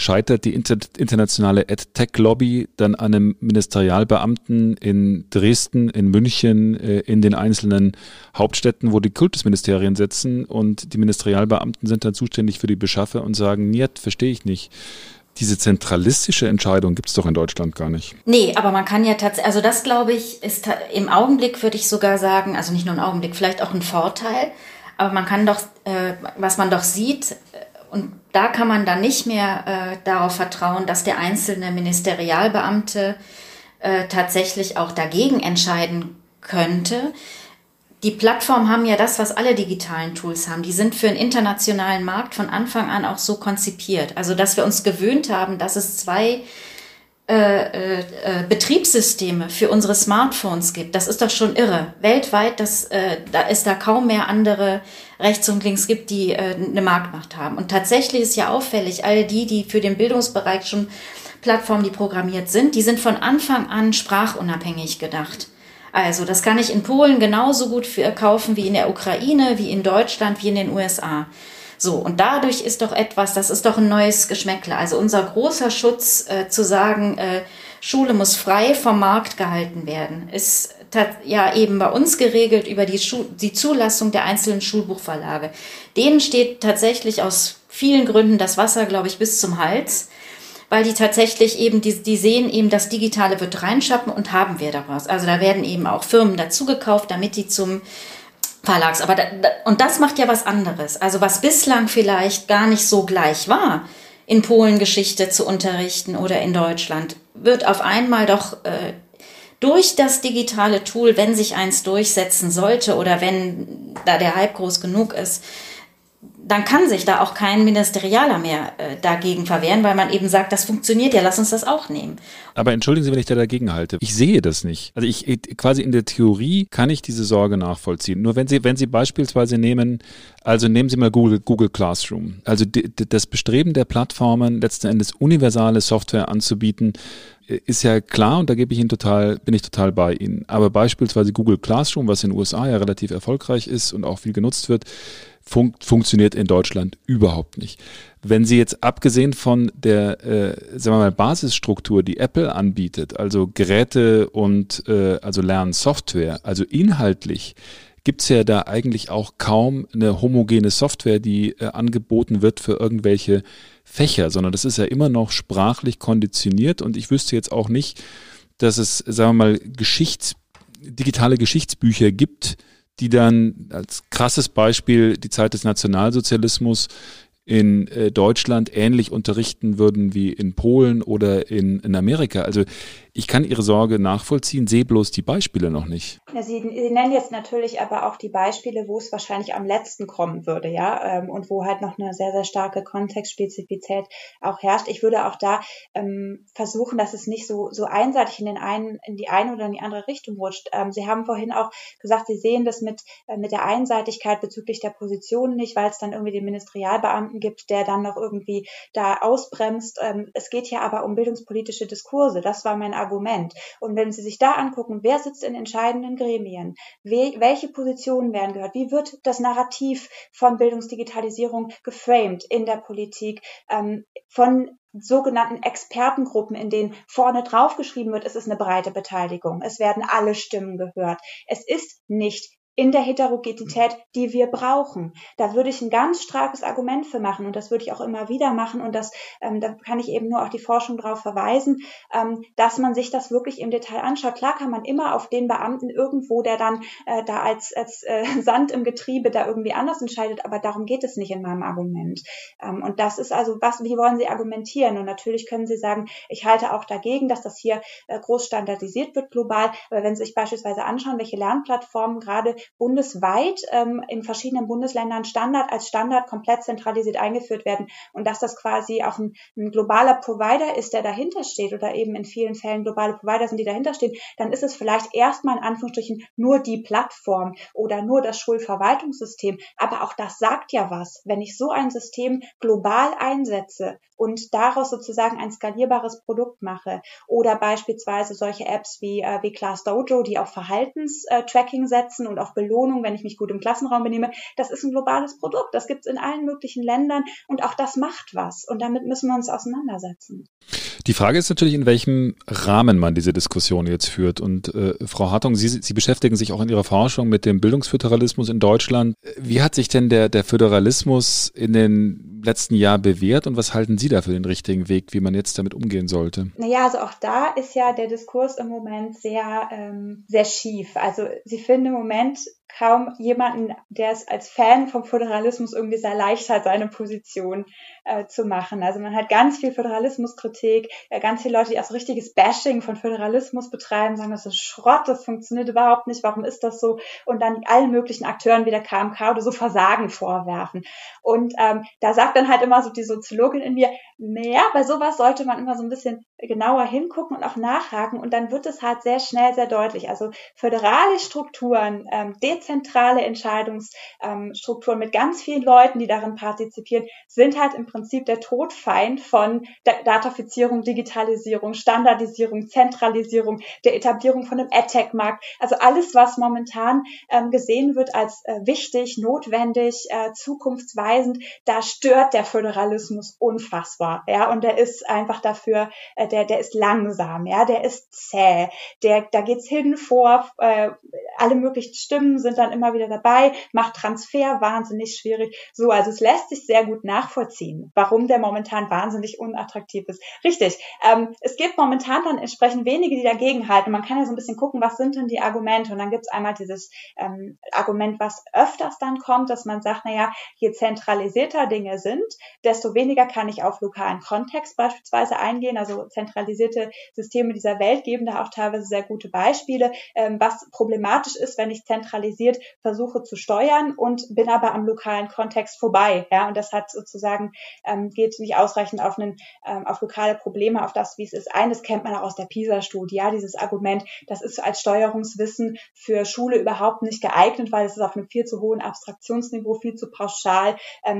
scheitert die inter internationale AdTech-Lobby dann an einem Ministerialbeamten in Dresden, in München, äh, in den einzelnen Hauptstädten, wo die Kultusministerien sitzen und die Ministerialbeamten sind dann zuständig für die Beschaffe und sagen, niet, verstehe ich nicht diese zentralistische Entscheidung gibt es doch in Deutschland gar nicht. Nee, aber man kann ja tatsächlich, also das glaube ich, ist im Augenblick, würde ich sogar sagen, also nicht nur im Augenblick, vielleicht auch ein Vorteil, aber man kann doch, äh, was man doch sieht, und da kann man dann nicht mehr äh, darauf vertrauen, dass der einzelne Ministerialbeamte äh, tatsächlich auch dagegen entscheiden könnte, die Plattformen haben ja das, was alle digitalen Tools haben. Die sind für einen internationalen Markt von Anfang an auch so konzipiert. Also, dass wir uns gewöhnt haben, dass es zwei äh, äh, Betriebssysteme für unsere Smartphones gibt. Das ist doch schon irre. Weltweit, das, äh, da ist da kaum mehr andere rechts und links gibt, die äh, eine Marktmacht haben. Und tatsächlich ist ja auffällig, alle die, die für den Bildungsbereich schon Plattformen, die programmiert sind, die sind von Anfang an sprachunabhängig gedacht. Also, das kann ich in Polen genauso gut kaufen wie in der Ukraine, wie in Deutschland, wie in den USA. So, und dadurch ist doch etwas, das ist doch ein neues Geschmäckle. Also unser großer Schutz äh, zu sagen, äh, Schule muss frei vom Markt gehalten werden, ist ja eben bei uns geregelt über die, Schu die Zulassung der einzelnen Schulbuchverlage. Denen steht tatsächlich aus vielen Gründen das Wasser, glaube ich, bis zum Hals weil die tatsächlich eben, die, die sehen eben, das Digitale wird reinschappen und haben wir daraus. Also da werden eben auch Firmen dazugekauft, damit die zum Verlags. Aber da, und das macht ja was anderes. Also was bislang vielleicht gar nicht so gleich war, in Polen Geschichte zu unterrichten oder in Deutschland, wird auf einmal doch äh, durch das digitale Tool, wenn sich eins durchsetzen sollte oder wenn da der Hype groß genug ist, dann kann sich da auch kein Ministerialer mehr äh, dagegen verwehren, weil man eben sagt, das funktioniert ja, lass uns das auch nehmen. Aber entschuldigen Sie, wenn ich da dagegen halte. Ich sehe das nicht. Also ich quasi in der Theorie kann ich diese Sorge nachvollziehen. Nur wenn Sie, wenn Sie beispielsweise nehmen, also nehmen Sie mal Google, Google Classroom. Also die, das Bestreben der Plattformen, letzten Endes universale Software anzubieten, äh, ist ja klar und da gebe ich Ihnen total, bin ich total bei Ihnen. Aber beispielsweise Google Classroom, was in den USA ja relativ erfolgreich ist und auch viel genutzt wird, fun funktioniert in Deutschland überhaupt nicht. Wenn Sie jetzt abgesehen von der, äh, sagen wir mal, Basisstruktur, die Apple anbietet, also Geräte und äh, also Lernsoftware, also inhaltlich, gibt es ja da eigentlich auch kaum eine homogene Software, die äh, angeboten wird für irgendwelche Fächer, sondern das ist ja immer noch sprachlich konditioniert und ich wüsste jetzt auch nicht, dass es, sagen wir mal, Geschichts, digitale Geschichtsbücher gibt, die dann als krasses Beispiel die Zeit des Nationalsozialismus in äh, Deutschland ähnlich unterrichten würden wie in Polen oder in, in Amerika. Also ich kann Ihre Sorge nachvollziehen, sehe bloß die Beispiele noch nicht. Ja, Sie, Sie, nennen jetzt natürlich aber auch die Beispiele, wo es wahrscheinlich am letzten kommen würde, ja, ähm, und wo halt noch eine sehr, sehr starke Kontextspezifität auch herrscht. Ich würde auch da ähm, versuchen, dass es nicht so, so einseitig in den einen, in die eine oder in die andere Richtung rutscht. Ähm, Sie haben vorhin auch gesagt, Sie sehen das mit, äh, mit der Einseitigkeit bezüglich der Positionen nicht, weil es dann irgendwie den Ministerialbeamten gibt, der dann noch irgendwie da ausbremst. Ähm, es geht hier aber um bildungspolitische Diskurse. Das war mein Argument. Und wenn Sie sich da angucken, wer sitzt in entscheidenden Gremien, welche Positionen werden gehört, wie wird das Narrativ von Bildungsdigitalisierung geframed in der Politik, ähm, von sogenannten Expertengruppen, in denen vorne draufgeschrieben wird, es ist eine breite Beteiligung. Es werden alle Stimmen gehört. Es ist nicht in der Heterogenität, die wir brauchen. Da würde ich ein ganz starkes Argument für machen und das würde ich auch immer wieder machen und das, ähm, da kann ich eben nur auch die Forschung darauf verweisen, ähm, dass man sich das wirklich im Detail anschaut. Klar kann man immer auf den Beamten irgendwo, der dann äh, da als, als äh, Sand im Getriebe da irgendwie anders entscheidet, aber darum geht es nicht in meinem Argument. Ähm, und das ist also, was, wie wollen Sie argumentieren? Und natürlich können Sie sagen, ich halte auch dagegen, dass das hier äh, groß standardisiert wird global, aber wenn Sie sich beispielsweise anschauen, welche Lernplattformen gerade bundesweit ähm, in verschiedenen Bundesländern Standard als Standard komplett zentralisiert eingeführt werden und dass das quasi auch ein, ein globaler Provider ist, der dahinter steht oder eben in vielen Fällen globale Provider sind, die dahinter stehen, dann ist es vielleicht erstmal in Anführungsstrichen nur die Plattform oder nur das Schulverwaltungssystem. Aber auch das sagt ja was. Wenn ich so ein System global einsetze und daraus sozusagen ein skalierbares Produkt mache oder beispielsweise solche Apps wie, äh, wie Class Dojo, die auf Verhaltenstracking setzen und auf Belohnung, wenn ich mich gut im Klassenraum benehme, das ist ein globales Produkt. Das gibt es in allen möglichen Ländern und auch das macht was. Und damit müssen wir uns auseinandersetzen. Die Frage ist natürlich, in welchem Rahmen man diese Diskussion jetzt führt. Und äh, Frau Hartung, Sie, Sie beschäftigen sich auch in Ihrer Forschung mit dem Bildungsföderalismus in Deutschland. Wie hat sich denn der, der Föderalismus in den letzten Jahren bewährt und was halten Sie da für den richtigen Weg, wie man jetzt damit umgehen sollte? Naja, also auch da ist ja der Diskurs im Moment sehr, ähm, sehr schief. Also Sie finden im Moment kaum jemanden, der es als Fan vom Föderalismus irgendwie sehr leicht hat, seine Position äh, zu machen. Also man hat ganz viel Föderalismuskritik, äh, ganz viele Leute, die auch so richtiges Bashing von Föderalismus betreiben, sagen, das ist Schrott, das funktioniert überhaupt nicht, warum ist das so? Und dann allen möglichen Akteuren wie der KMK oder so Versagen vorwerfen. Und ähm, da sagt dann halt immer so die Soziologin in mir, naja, bei sowas sollte man immer so ein bisschen genauer hingucken und auch nachhaken und dann wird es halt sehr schnell sehr deutlich. Also föderale Strukturen, ähm, dezentrale Entscheidungsstrukturen ähm, mit ganz vielen Leuten, die darin partizipieren, sind halt im Prinzip der Todfeind von der Datafizierung, Digitalisierung, Standardisierung, Zentralisierung, der Etablierung von einem AdTech-Markt. Also alles, was momentan ähm, gesehen wird als äh, wichtig, notwendig, äh, zukunftsweisend, da stört der Föderalismus unfassbar. Ja, und der ist einfach dafür, äh, der, der ist langsam, ja, der ist zäh, der, da geht's hin vor, äh, alle möglichen Stimmen sind dann immer wieder dabei, macht Transfer wahnsinnig schwierig. So, also es lässt sich sehr gut nachvollziehen, warum der momentan wahnsinnig unattraktiv ist. Richtig, ähm, es gibt momentan dann entsprechend wenige, die dagegen halten. Man kann ja so ein bisschen gucken, was sind denn die Argumente? Und dann gibt's einmal dieses ähm, Argument, was öfters dann kommt, dass man sagt, naja, je zentralisierter Dinge sind, desto weniger kann ich auf lokalen Kontext beispielsweise eingehen. Also zentralisierte Systeme dieser Welt geben da auch teilweise sehr gute Beispiele, ähm, was problematisch ist, wenn ich zentralisiert versuche zu steuern und bin aber am lokalen Kontext vorbei. Ja, und das hat sozusagen ähm, geht nicht ausreichend auf einen ähm, auf lokale Probleme, auf das, wie es ist. Eines kennt man auch aus der PISA-Studie, ja, dieses Argument, das ist als Steuerungswissen für Schule überhaupt nicht geeignet, weil es ist auf einem viel zu hohen Abstraktionsniveau, viel zu pauschal,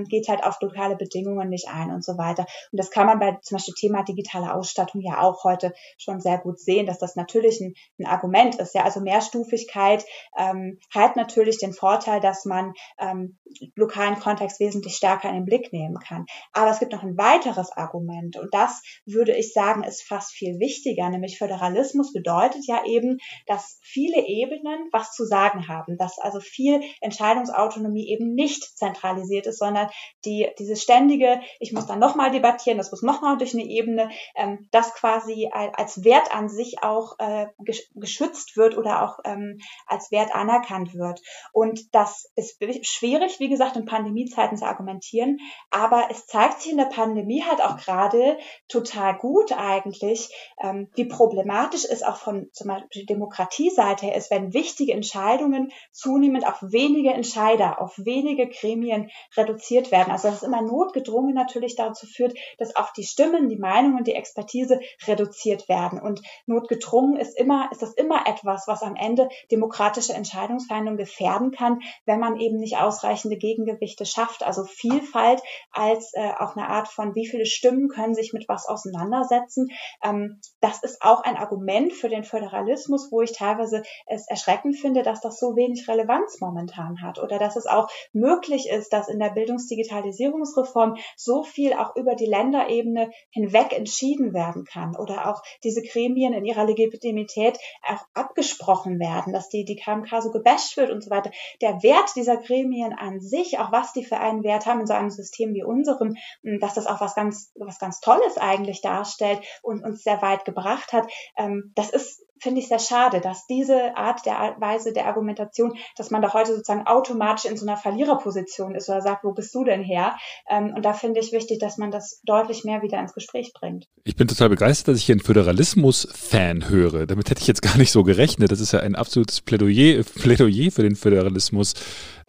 geht halt auf lokale Bedingungen nicht ein und so weiter. Und das kann man bei zum Beispiel Thema digitale Ausstattung ja auch heute schon sehr gut sehen, dass das natürlich ein, ein Argument ist. Ja, also Mehrstufigkeit ähm, hat natürlich den Vorteil, dass man ähm, lokalen Kontext wesentlich stärker in den Blick nehmen kann. Aber es gibt noch ein weiteres Argument und das würde ich sagen, ist fast viel wichtiger, nämlich Föderalismus bedeutet ja eben, dass viele Ebenen was zu sagen haben, dass also viel Entscheidungsautonomie eben nicht zentralisiert ist, sondern die, diese ständige, ich muss dann nochmal debattieren, das muss nochmal durch eine Ebene, ähm, das das quasi als Wert an sich auch äh, geschützt wird oder auch ähm, als Wert anerkannt wird. Und das ist schwierig, wie gesagt, in Pandemiezeiten zu argumentieren, aber es zeigt sich in der Pandemie halt auch gerade total gut eigentlich, ähm, wie problematisch es auch von zum Beispiel Demokratieseite her ist, wenn wichtige Entscheidungen zunehmend auf wenige Entscheider, auf wenige Gremien reduziert werden. Also dass es immer notgedrungen natürlich dazu führt, dass auch die Stimmen, die Meinungen, die Expertise reduziert werden. Und notgedrungen ist immer, ist das immer etwas, was am Ende demokratische Entscheidungsfindung gefährden kann, wenn man eben nicht ausreichende Gegengewichte schafft. Also Vielfalt als äh, auch eine Art von, wie viele Stimmen können sich mit was auseinandersetzen. Ähm, das ist auch ein Argument für den Föderalismus, wo ich teilweise es erschreckend finde, dass das so wenig Relevanz momentan hat oder dass es auch möglich ist, dass in der Bildungsdigitalisierungsreform so viel auch über die Länderebene hinweg entschieden werden kann oder auch diese Gremien in ihrer Legitimität auch abgesprochen werden, dass die, die KMK so gebasht wird und so weiter. Der Wert dieser Gremien an sich, auch was die für einen Wert haben in so einem System wie unserem, dass das auch was ganz, was ganz Tolles eigentlich darstellt und uns sehr weit gebracht hat, ähm, das ist finde ich sehr schade, dass diese Art der Weise der Argumentation, dass man da heute sozusagen automatisch in so einer Verliererposition ist oder sagt, wo bist du denn her? Ähm, und da finde ich wichtig, dass man das deutlich mehr wieder ins Gespräch bringt. Ich bin total begeistert, dass ich hier einen Föderalismus-Fan höre. Damit hätte ich jetzt gar nicht so gerechnet. Das ist ja ein absolutes Plädoyer, Plädoyer für den Föderalismus.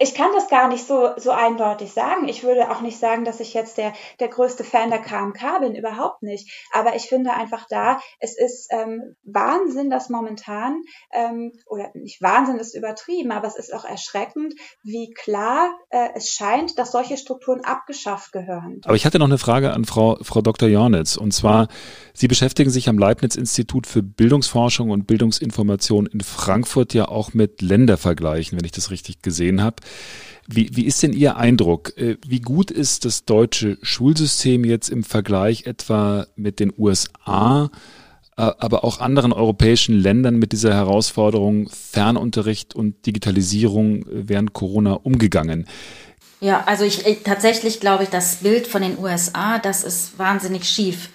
Ich kann das gar nicht so, so eindeutig sagen. Ich würde auch nicht sagen, dass ich jetzt der, der größte Fan der KMK bin, überhaupt nicht. Aber ich finde einfach da, es ist ähm, Wahnsinn, dass momentan, ähm, oder nicht Wahnsinn ist übertrieben, aber es ist auch erschreckend, wie klar äh, es scheint, dass solche Strukturen abgeschafft gehören. Aber ich hatte noch eine Frage an Frau, Frau Dr. Jornitz. Und zwar, Sie beschäftigen sich am Leibniz-Institut für Bildungsforschung und Bildungsinformation in Frankfurt ja auch mit Ländervergleichen, wenn ich das richtig gesehen habe. Wie, wie ist denn Ihr Eindruck? Äh, wie gut ist das deutsche Schulsystem jetzt im Vergleich etwa mit den USA, äh, aber auch anderen europäischen Ländern mit dieser Herausforderung Fernunterricht und Digitalisierung während Corona umgegangen? Ja, also ich, ich tatsächlich glaube ich, das Bild von den USA, das ist wahnsinnig schief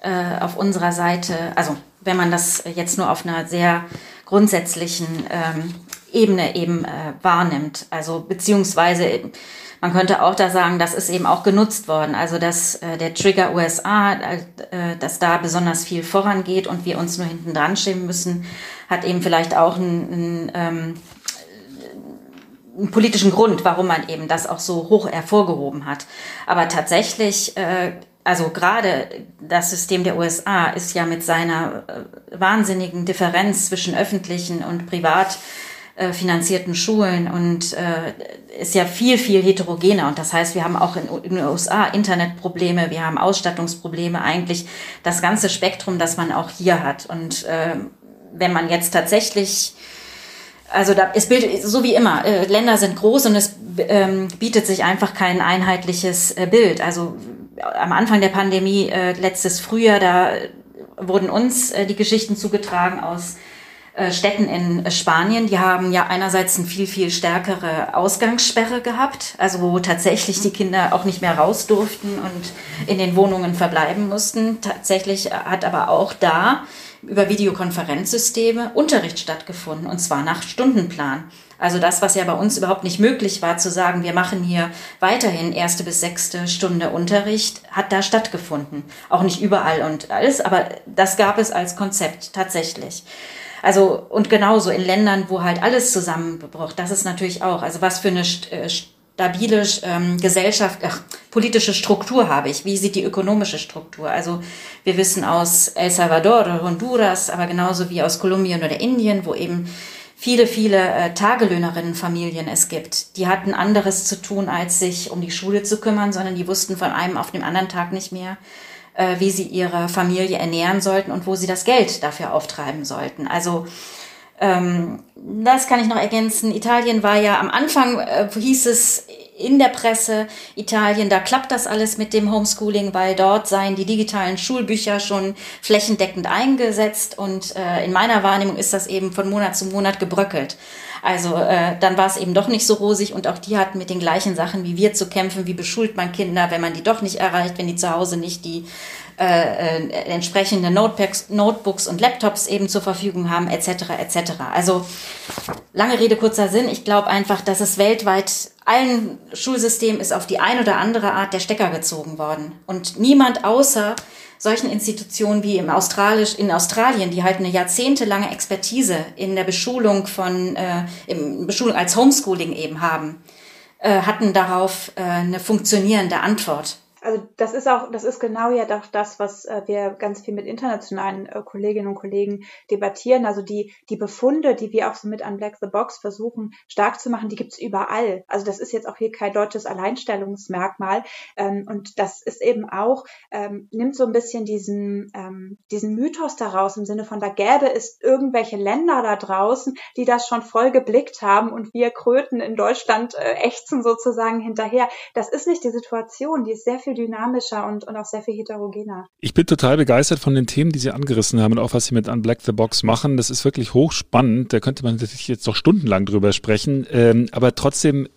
äh, auf unserer Seite. Also wenn man das jetzt nur auf einer sehr grundsätzlichen ähm, Ebene eben äh, wahrnimmt. Also beziehungsweise man könnte auch da sagen, das ist eben auch genutzt worden. Also dass äh, der Trigger USA, äh, dass da besonders viel vorangeht und wir uns nur hinten dran schieben müssen, hat eben vielleicht auch einen, einen, ähm, einen politischen Grund, warum man eben das auch so hoch hervorgehoben hat. Aber tatsächlich äh, also gerade das System der USA ist ja mit seiner äh, wahnsinnigen Differenz zwischen öffentlichen und privat äh, finanzierten Schulen und äh, ist ja viel, viel heterogener. Und das heißt, wir haben auch in, in, den USA Internetprobleme, wir haben Ausstattungsprobleme, eigentlich das ganze Spektrum, das man auch hier hat. Und äh, wenn man jetzt tatsächlich also da, es bildet, so wie immer, äh, Länder sind groß und es ähm, bietet sich einfach kein einheitliches äh, Bild. Also am Anfang der Pandemie, äh, letztes Frühjahr, da wurden uns äh, die Geschichten zugetragen aus äh, Städten in Spanien, die haben ja einerseits eine viel, viel stärkere Ausgangssperre gehabt, also wo tatsächlich die Kinder auch nicht mehr raus durften und in den Wohnungen verbleiben mussten. Tatsächlich hat aber auch da über Videokonferenzsysteme Unterricht stattgefunden und zwar nach Stundenplan. Also das, was ja bei uns überhaupt nicht möglich war, zu sagen, wir machen hier weiterhin erste bis sechste Stunde Unterricht, hat da stattgefunden. Auch nicht überall und alles, aber das gab es als Konzept tatsächlich. Also und genauso in Ländern, wo halt alles zusammenbricht, das ist natürlich auch. Also was für eine äh, stabile ähm, Gesellschaft, ach, politische Struktur habe ich? Wie sieht die ökonomische Struktur? Also wir wissen aus El Salvador oder Honduras, aber genauso wie aus Kolumbien oder Indien, wo eben viele, viele äh, Tagelöhnerinnenfamilien es gibt. Die hatten anderes zu tun, als sich um die Schule zu kümmern, sondern die wussten von einem auf den anderen Tag nicht mehr, äh, wie sie ihre Familie ernähren sollten und wo sie das Geld dafür auftreiben sollten. Also ähm, das kann ich noch ergänzen. Italien war ja am Anfang, äh, hieß es in der Presse, Italien, da klappt das alles mit dem Homeschooling, weil dort seien die digitalen Schulbücher schon flächendeckend eingesetzt und äh, in meiner Wahrnehmung ist das eben von Monat zu Monat gebröckelt. Also äh, dann war es eben doch nicht so rosig und auch die hatten mit den gleichen Sachen wie wir zu kämpfen. Wie beschult man Kinder, wenn man die doch nicht erreicht, wenn die zu Hause nicht die äh, äh, entsprechende Notebooks, Notebooks und Laptops eben zur Verfügung haben, etc. etc. Also lange Rede, kurzer Sinn. Ich glaube einfach, dass es weltweit allen Schulsystemen ist auf die ein oder andere Art der Stecker gezogen worden. Und niemand außer solchen Institutionen wie im Australisch, in Australien, die halt eine jahrzehntelange Expertise in der Beschulung von, äh, im Beschulung als Homeschooling eben haben, äh, hatten darauf äh, eine funktionierende Antwort also das ist auch, das ist genau ja doch das, was äh, wir ganz viel mit internationalen äh, Kolleginnen und Kollegen debattieren. Also die, die Befunde, die wir auch so mit an Black the Box versuchen stark zu machen, die gibt's überall. Also das ist jetzt auch hier kein deutsches Alleinstellungsmerkmal. Ähm, und das ist eben auch, ähm, nimmt so ein bisschen diesen, ähm, diesen Mythos daraus im Sinne von, da gäbe es irgendwelche Länder da draußen, die das schon voll geblickt haben und wir Kröten in Deutschland äh, ächzen sozusagen hinterher. Das ist nicht die Situation, die ist sehr viel dynamischer und, und auch sehr viel heterogener. Ich bin total begeistert von den Themen, die Sie angerissen haben und auch was Sie mit Unblack the Box machen. Das ist wirklich hochspannend. Da könnte man natürlich jetzt noch stundenlang drüber sprechen. Ähm, aber trotzdem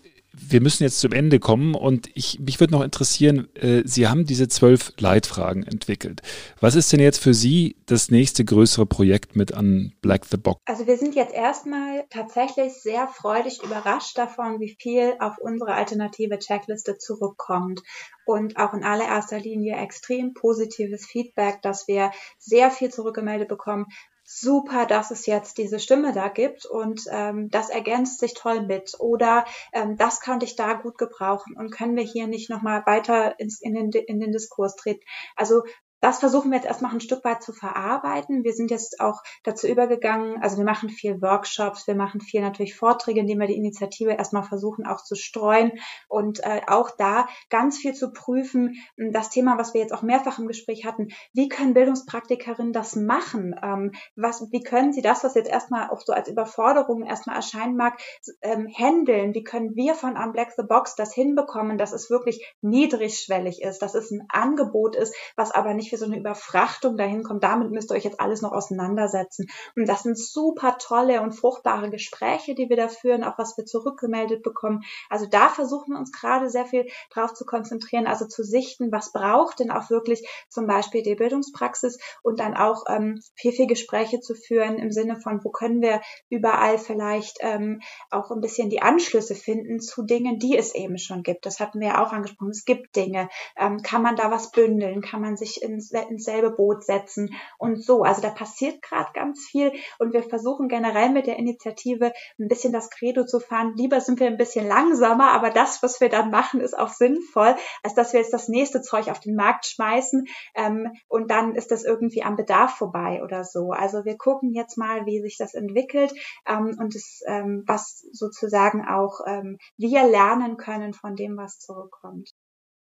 wir müssen jetzt zum Ende kommen und ich, mich würde noch interessieren, äh, Sie haben diese zwölf Leitfragen entwickelt. Was ist denn jetzt für Sie das nächste größere Projekt mit an Black the Box? Also wir sind jetzt erstmal tatsächlich sehr freudig überrascht davon, wie viel auf unsere alternative Checkliste zurückkommt und auch in allererster Linie extrem positives Feedback, dass wir sehr viel zurückgemeldet bekommen, super, dass es jetzt diese Stimme da gibt und ähm, das ergänzt sich toll mit oder ähm, das könnte ich da gut gebrauchen und können wir hier nicht nochmal weiter ins, in, den, in den Diskurs treten. Also das versuchen wir jetzt erstmal ein Stück weit zu verarbeiten. Wir sind jetzt auch dazu übergegangen, also wir machen viel Workshops, wir machen viel natürlich Vorträge, indem wir die Initiative erstmal versuchen auch zu streuen und äh, auch da ganz viel zu prüfen. Das Thema, was wir jetzt auch mehrfach im Gespräch hatten, wie können Bildungspraktikerinnen das machen? Ähm, was, wie können sie das, was jetzt erstmal auch so als Überforderung erstmal erscheinen mag, ähm, handeln? Wie können wir von Unblack the Box das hinbekommen, dass es wirklich niedrigschwellig ist, dass es ein Angebot ist, was aber nicht für so eine Überfrachtung dahin kommt. Damit müsst ihr euch jetzt alles noch auseinandersetzen. Und das sind super tolle und fruchtbare Gespräche, die wir da führen, auch was wir zurückgemeldet bekommen. Also da versuchen wir uns gerade sehr viel drauf zu konzentrieren, also zu sichten, was braucht denn auch wirklich zum Beispiel die Bildungspraxis und dann auch ähm, viel, viel Gespräche zu führen im Sinne von, wo können wir überall vielleicht ähm, auch ein bisschen die Anschlüsse finden zu Dingen, die es eben schon gibt. Das hatten wir ja auch angesprochen. Es gibt Dinge. Ähm, kann man da was bündeln? Kann man sich in ins, ins selbe Boot setzen und so. Also da passiert gerade ganz viel und wir versuchen generell mit der Initiative ein bisschen das Credo zu fahren. Lieber sind wir ein bisschen langsamer, aber das, was wir dann machen, ist auch sinnvoll, als dass wir jetzt das nächste Zeug auf den Markt schmeißen ähm, und dann ist das irgendwie am Bedarf vorbei oder so. Also wir gucken jetzt mal, wie sich das entwickelt ähm, und es, ähm, was sozusagen auch ähm, wir lernen können von dem, was zurückkommt.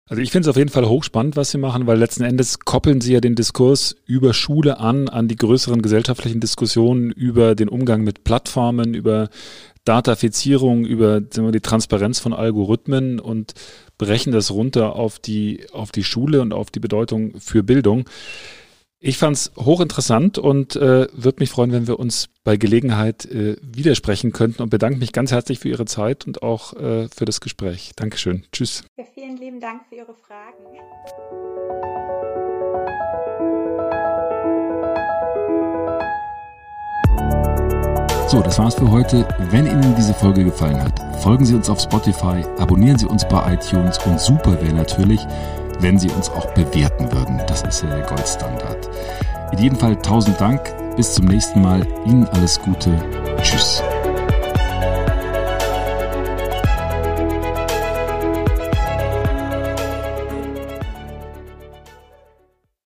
Also ich finde es auf jeden Fall hochspannend, was Sie machen, weil letzten Endes koppeln Sie ja den Diskurs über Schule an, an die größeren gesellschaftlichen Diskussionen über den Umgang mit Plattformen, über Datafizierung, über die Transparenz von Algorithmen und brechen das runter auf die, auf die Schule und auf die Bedeutung für Bildung. Ich fand es hochinteressant und äh, würde mich freuen, wenn wir uns bei Gelegenheit äh, widersprechen könnten und bedanke mich ganz herzlich für Ihre Zeit und auch äh, für das Gespräch. Dankeschön. Tschüss. Ja, vielen lieben Dank für Ihre Fragen. So, das war's für heute. Wenn Ihnen diese Folge gefallen hat, folgen Sie uns auf Spotify, abonnieren Sie uns bei iTunes und super wäre natürlich, wenn Sie uns auch bewerten würden. Das ist ja der Goldstandard. In jedem Fall tausend Dank. Bis zum nächsten Mal. Ihnen alles Gute. Tschüss.